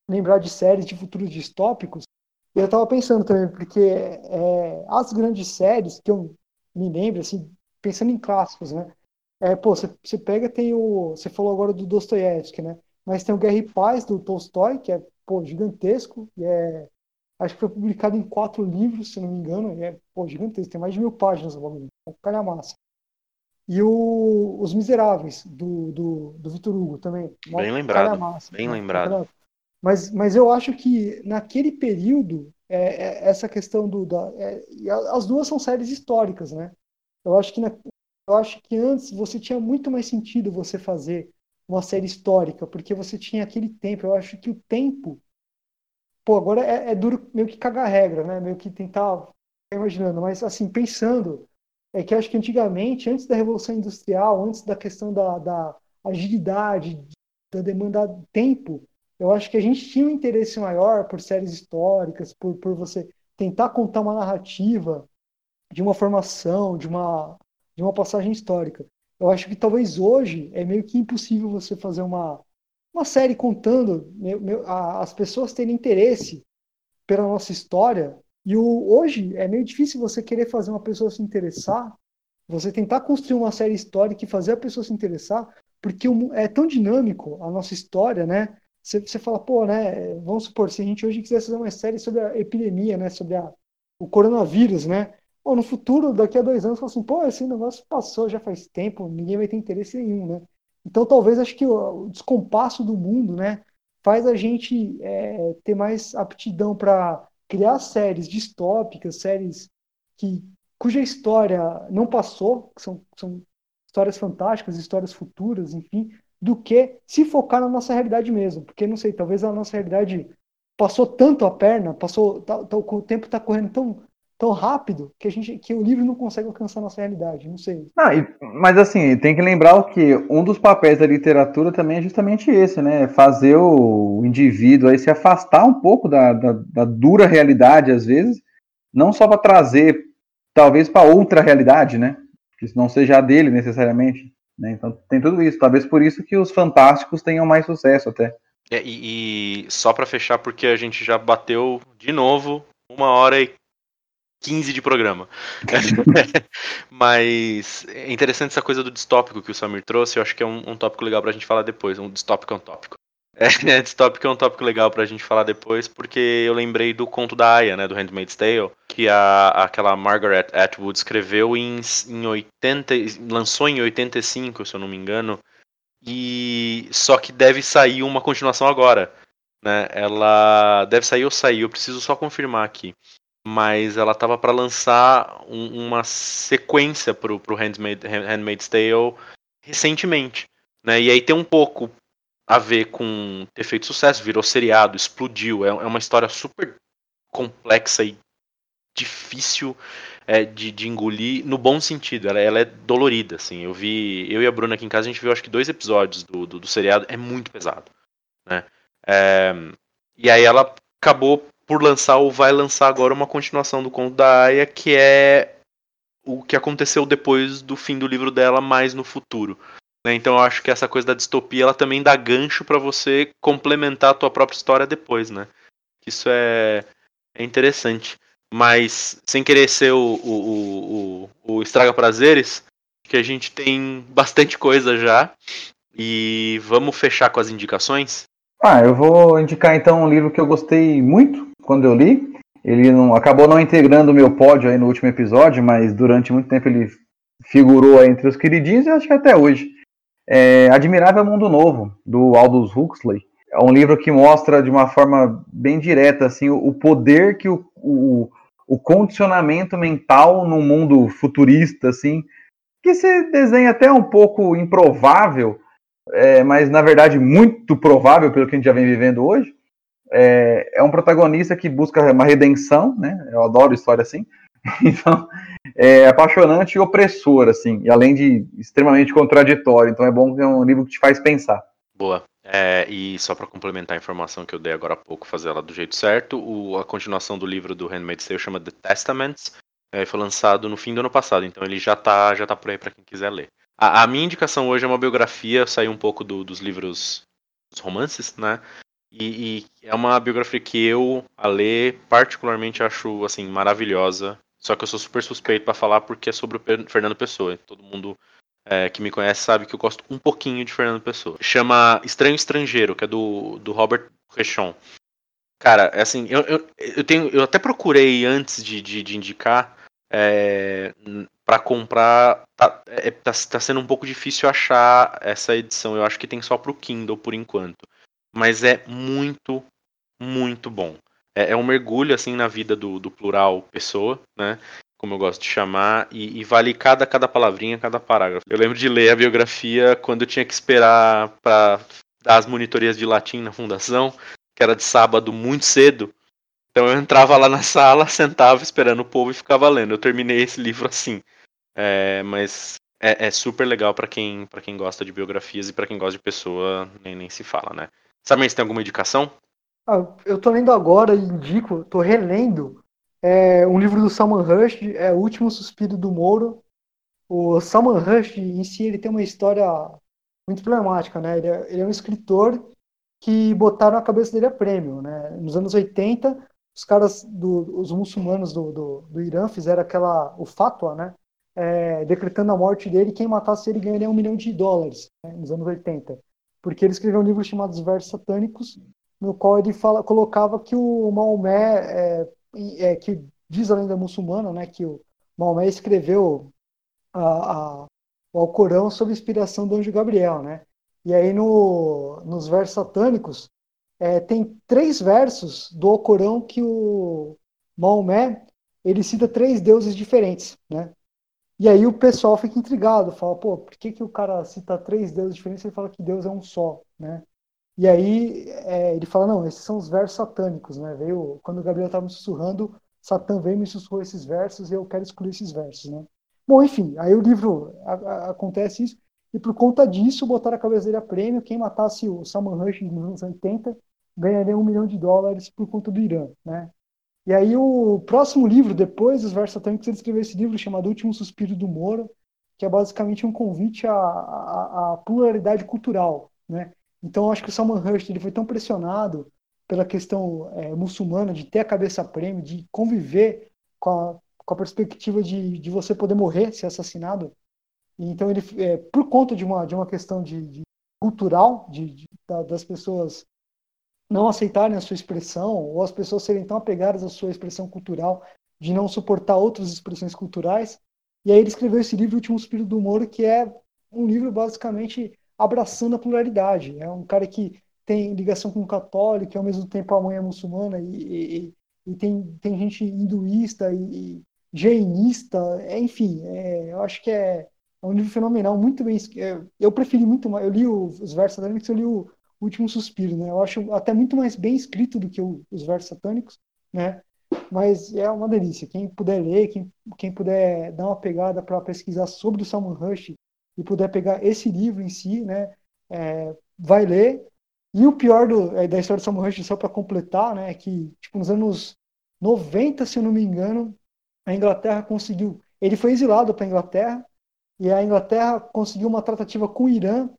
lembrar de séries de futuros distópicos. Eu estava pensando também, porque é, as grandes séries que eu me lembro, assim, pensando em clássicos, né? É, pô, você pega, tem o. Você falou agora do Dostoiévski, né? Mas tem o Guerra e Paz, do Tolstói, que é, pô, gigantesco. E é, acho que foi publicado em quatro livros, se não me engano. E é, pô, gigantesco, tem mais de mil páginas. É um calhamaça. E o, Os Miseráveis, do, do, do Vitor Hugo também. Bem lembrado. Bem né? lembrado. Mas, mas eu acho que naquele período, é, é, essa questão do. Da, é, as duas são séries históricas, né? Eu acho que na, eu acho que antes você tinha muito mais sentido você fazer uma série histórica, porque você tinha aquele tempo. Eu acho que o tempo. Pô, agora é, é duro meio que cagar regra, né? Meio que tentar. Imaginando, mas assim, pensando, é que acho que antigamente, antes da Revolução Industrial, antes da questão da, da agilidade, da demanda de tempo, eu acho que a gente tinha um interesse maior por séries históricas, por, por você tentar contar uma narrativa de uma formação, de uma, de uma passagem histórica. Eu acho que talvez hoje é meio que impossível você fazer uma, uma série contando meu, meu, a, as pessoas terem interesse pela nossa história. E o, hoje é meio difícil você querer fazer uma pessoa se interessar, você tentar construir uma série histórica e fazer a pessoa se interessar, porque é tão dinâmico a nossa história, né? Você fala, pô, né? Vamos supor, se a gente hoje quisesse fazer uma série sobre a epidemia, né? Sobre a, o coronavírus, né? Ou no futuro, daqui a dois anos, fala assim, pô, esse negócio passou já faz tempo, ninguém vai ter interesse nenhum, né? Então, talvez acho que o, descompasso do mundo, né? Faz a gente é, ter mais aptidão para criar séries distópicas, séries que cuja história não passou, que são, são histórias fantásticas, histórias futuras, enfim, do que se focar na nossa realidade mesmo. Porque, não sei, talvez a nossa realidade passou tanto a perna, passou, tá, tá, o tempo está correndo tão, tão rápido que a gente que o livro não consegue alcançar a nossa realidade, não sei. Ah, e, mas assim, tem que lembrar o que um dos papéis da literatura também é justamente esse, né? Fazer o indivíduo aí se afastar um pouco da, da, da dura realidade, às vezes, não só para trazer, talvez, para outra realidade, né? Que não seja a dele necessariamente. Né? Então tem tudo isso. Talvez por isso que os fantásticos tenham mais sucesso até. É, e, e, só para fechar, porque a gente já bateu de novo uma hora e 15 de programa. Mas é interessante essa coisa do distópico que o Samir trouxe. Eu acho que é um, um tópico legal pra gente falar depois. Um distópico é um tópico. É, esse tópico é um tópico legal pra gente falar depois, porque eu lembrei do conto da Aya, né, do Handmaid's Tale, que a, aquela Margaret Atwood escreveu em, em 80, lançou em 85, se eu não me engano, e só que deve sair uma continuação agora, né, ela deve sair ou sair, eu preciso só confirmar aqui, mas ela tava para lançar um, uma sequência pro, pro Handmaid, Handmaid's Tale recentemente, né, e aí tem um pouco a ver com ter feito sucesso, virou seriado, explodiu. É, é uma história super complexa e difícil é, de, de, engolir no bom sentido. Ela, ela, é dolorida, assim. Eu vi, eu e a Bruna aqui em casa, a gente viu acho que dois episódios do, do, do seriado. É muito pesado, né? É, e aí ela acabou por lançar ou vai lançar agora uma continuação do conto da Aya que é o que aconteceu depois do fim do livro dela, mais no futuro. Né? Então eu acho que essa coisa da distopia ela também dá gancho para você complementar a tua própria história depois, né? Isso é, é interessante. Mas sem querer ser o, o, o, o estraga prazeres, que a gente tem bastante coisa já. E vamos fechar com as indicações? Ah, eu vou indicar então um livro que eu gostei muito quando eu li. Ele não acabou não integrando o meu pódio aí no último episódio, mas durante muito tempo ele figurou entre os queridinhos e acho que até hoje. É, Admirável Mundo Novo, do Aldous Huxley. É um livro que mostra de uma forma bem direta assim, o poder que o, o, o condicionamento mental num mundo futurista, assim, que se desenha até um pouco improvável, é, mas na verdade muito provável pelo que a gente já vem vivendo hoje. É, é um protagonista que busca uma redenção, né? Eu adoro história assim. Então, é apaixonante e opressor, assim, e além de extremamente contraditório. Então é bom que é um livro que te faz pensar. Boa. É, e só para complementar a informação que eu dei agora há pouco, fazer ela do jeito certo, o, a continuação do livro do Handmaid's Tale chama The Testaments, é, foi lançado no fim do ano passado, então ele já tá, já tá por aí para quem quiser ler. A, a, minha indicação hoje é uma biografia, saiu um pouco do, dos livros, dos romances, né? E, e, é uma biografia que eu, a ler, particularmente acho assim maravilhosa. Só que eu sou super suspeito para falar porque é sobre o Fernando Pessoa. Todo mundo é, que me conhece sabe que eu gosto um pouquinho de Fernando Pessoa. Chama Estranho Estrangeiro, que é do, do Robert Rechon. Cara, é assim, eu, eu, eu, tenho, eu até procurei antes de, de, de indicar é, para comprar. Tá, é, tá, tá sendo um pouco difícil achar essa edição. Eu acho que tem só pro Kindle por enquanto. Mas é muito, muito bom é, é, um mergulho assim na vida do, do plural pessoa, né? Como eu gosto de chamar, e, e, vale cada, cada palavrinha, cada parágrafo. Eu lembro de ler a biografia quando eu tinha que esperar para dar as monitorias de latim na fundação, que era de sábado muito cedo. Então eu entrava lá na sala, sentava esperando o povo e ficava lendo. Eu terminei esse livro assim. É, mas é, é, super legal para quem, pra quem gosta de biografias e para quem gosta de pessoa, nem, nem se fala, né? Sabe se tem alguma indicação? Ah, eu tô lendo agora indico, tô relendo é, um livro do Salman Rushdie, é O Último Suspiro do Moro. o Salman Rushdie em si ele tem uma história muito problemática, né? Ele é, ele é um escritor que botaram a cabeça dele a prêmio, né? Nos anos 80, os caras, do, os muçulmanos do, do, do Irã fizeram aquela, o fatwa, né? É, decretando a morte dele, quem matasse ele ganharia um milhão de dólares, né? nos anos 80. Porque ele escreveu um livro chamado Os Versos Satânicos, no qual ele fala, colocava que o Maomé, é, é, que diz a lenda muçulmana, né, que o Maomé escreveu a, a, o Alcorão sob inspiração do anjo Gabriel, né? E aí no, nos versos satânicos é, tem três versos do Alcorão que o Maomé ele cita três deuses diferentes, né? E aí o pessoal fica intrigado, fala, pô, por que, que o cara cita três deuses diferentes e ele fala que Deus é um só, né? E aí é, ele fala, não, esses são os versos satânicos, né? Veio, quando o Gabriel estava me sussurrando, Satã veio me sussurrou esses versos e eu quero excluir esses versos, né? Bom, enfim, aí o livro a, a, acontece isso, e por conta disso botaram a cabeça dele a prêmio, quem matasse o Salman Rushdie nos anos 80 ganharia um milhão de dólares por conta do Irã, né? E aí o próximo livro, depois dos versos satânicos, ele escreveu esse livro chamado Último Suspiro do Moro, que é basicamente um convite à, à, à pluralidade cultural, né? Então acho que o Salman Rushdie ele foi tão pressionado pela questão é, muçulmana de ter a cabeça prêmio, de conviver com a, com a perspectiva de, de você poder morrer, ser assassinado. E, então ele, é, por conta de uma de uma questão de, de cultural, de, de da, das pessoas não aceitarem a sua expressão, ou as pessoas serem tão apegadas à sua expressão cultural, de não suportar outras expressões culturais. E aí ele escreveu esse livro, O Último Espírito do Moro, que é um livro basicamente abraçando a pluralidade. É um cara que tem ligação com o católico, e ao mesmo tempo a mãe é muçulmana, e, e, e tem, tem gente hinduísta e, e jainista, é, enfim, é, eu acho que é, é, um livro fenomenal, muito bem. É, eu preferi muito mais, eu li os versos satânicos, eu li o Último Suspiro, né? Eu acho até muito mais bem escrito do que o, os versos satânicos, né? Mas é uma delícia. Quem puder ler, quem, quem puder dar uma pegada para pesquisar sobre o Salman Rushdie e puder pegar esse livro em si, né? É, vai ler. E o pior do, é, da história do Salman Rushdie, só para completar, né? É que tipo, nos anos 90, se eu não me engano, a Inglaterra conseguiu. Ele foi exilado para a Inglaterra e a Inglaterra conseguiu uma tratativa com o Irã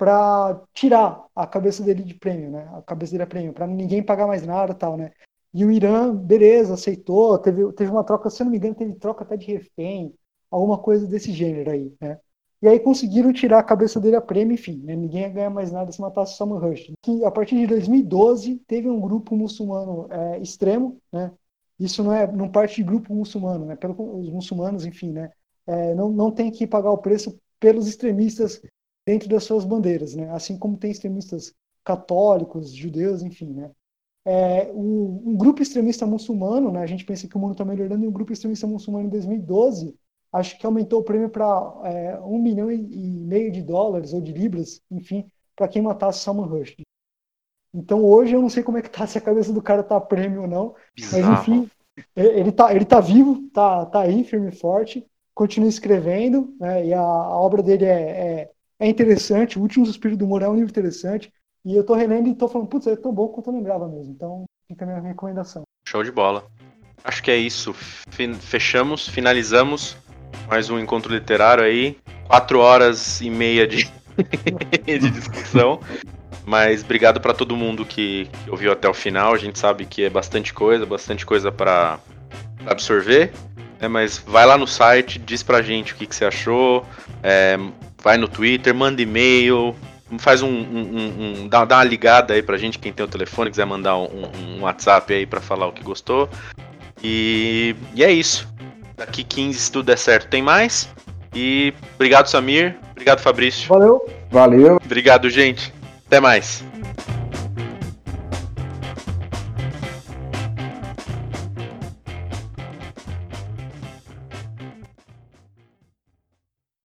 para tirar a cabeça dele de prêmio, né? A cabeça dele a prêmio, para ninguém pagar mais nada, tal, né? E o Irã, beleza, aceitou, teve, teve uma troca, se eu não me engano, teve troca até de refém, alguma coisa desse gênero aí, né? E aí conseguiram tirar a cabeça dele a prêmio, enfim, né? ninguém ia ganhar mais nada se matasse Salman Rushdie. Que a partir de 2012 teve um grupo muçulmano é, extremo, né? Isso não é não parte de grupo muçulmano, né? Pelo, os muçulmanos, enfim, né? É, não, não tem que pagar o preço pelos extremistas dentro das suas bandeiras, né? Assim como tem extremistas católicos, judeus, enfim, né? É, um, um, grupo extremista muçulmano, né? A gente pensa que o mundo está melhorando, e um grupo extremista muçulmano em 2012 acho que aumentou o prêmio para é, um milhão e, meio de dólares ou de libras, enfim, para quem matasse Salman Rushdie. Então hoje eu não sei como é que tá, se a cabeça do cara tá prêmio ou não. Bizarro. Mas enfim, ele tá, ele tá vivo, tá, tá aí, firme e forte, continua escrevendo, né, e a, a, obra dele é, é, é, interessante, O Último Suspiro do Humor é um livro interessante, e eu tô relendo e tô falando, putz, é tão bom quanto eu lembrava mesmo. Então fica a minha recomendação. Show de bola. Acho que é isso. Fechamos, finalizamos mais um encontro literário aí. Quatro horas e meia de, de discussão. Mas obrigado para todo mundo que, ouviu até o final. A gente sabe que é bastante coisa, bastante coisa para absorver. Né? Mas vai lá no site, diz pra gente o que, que você achou. É, vai no Twitter, manda e-mail. Faz um, um, um, um, dá, dá uma ligada aí pra gente, quem tem o telefone, quiser mandar um, um WhatsApp aí para falar o que gostou. E, e é isso. Daqui 15, se tudo der certo, tem mais. E obrigado, Samir. Obrigado, Fabrício. Valeu. Valeu. Obrigado, gente. Até mais.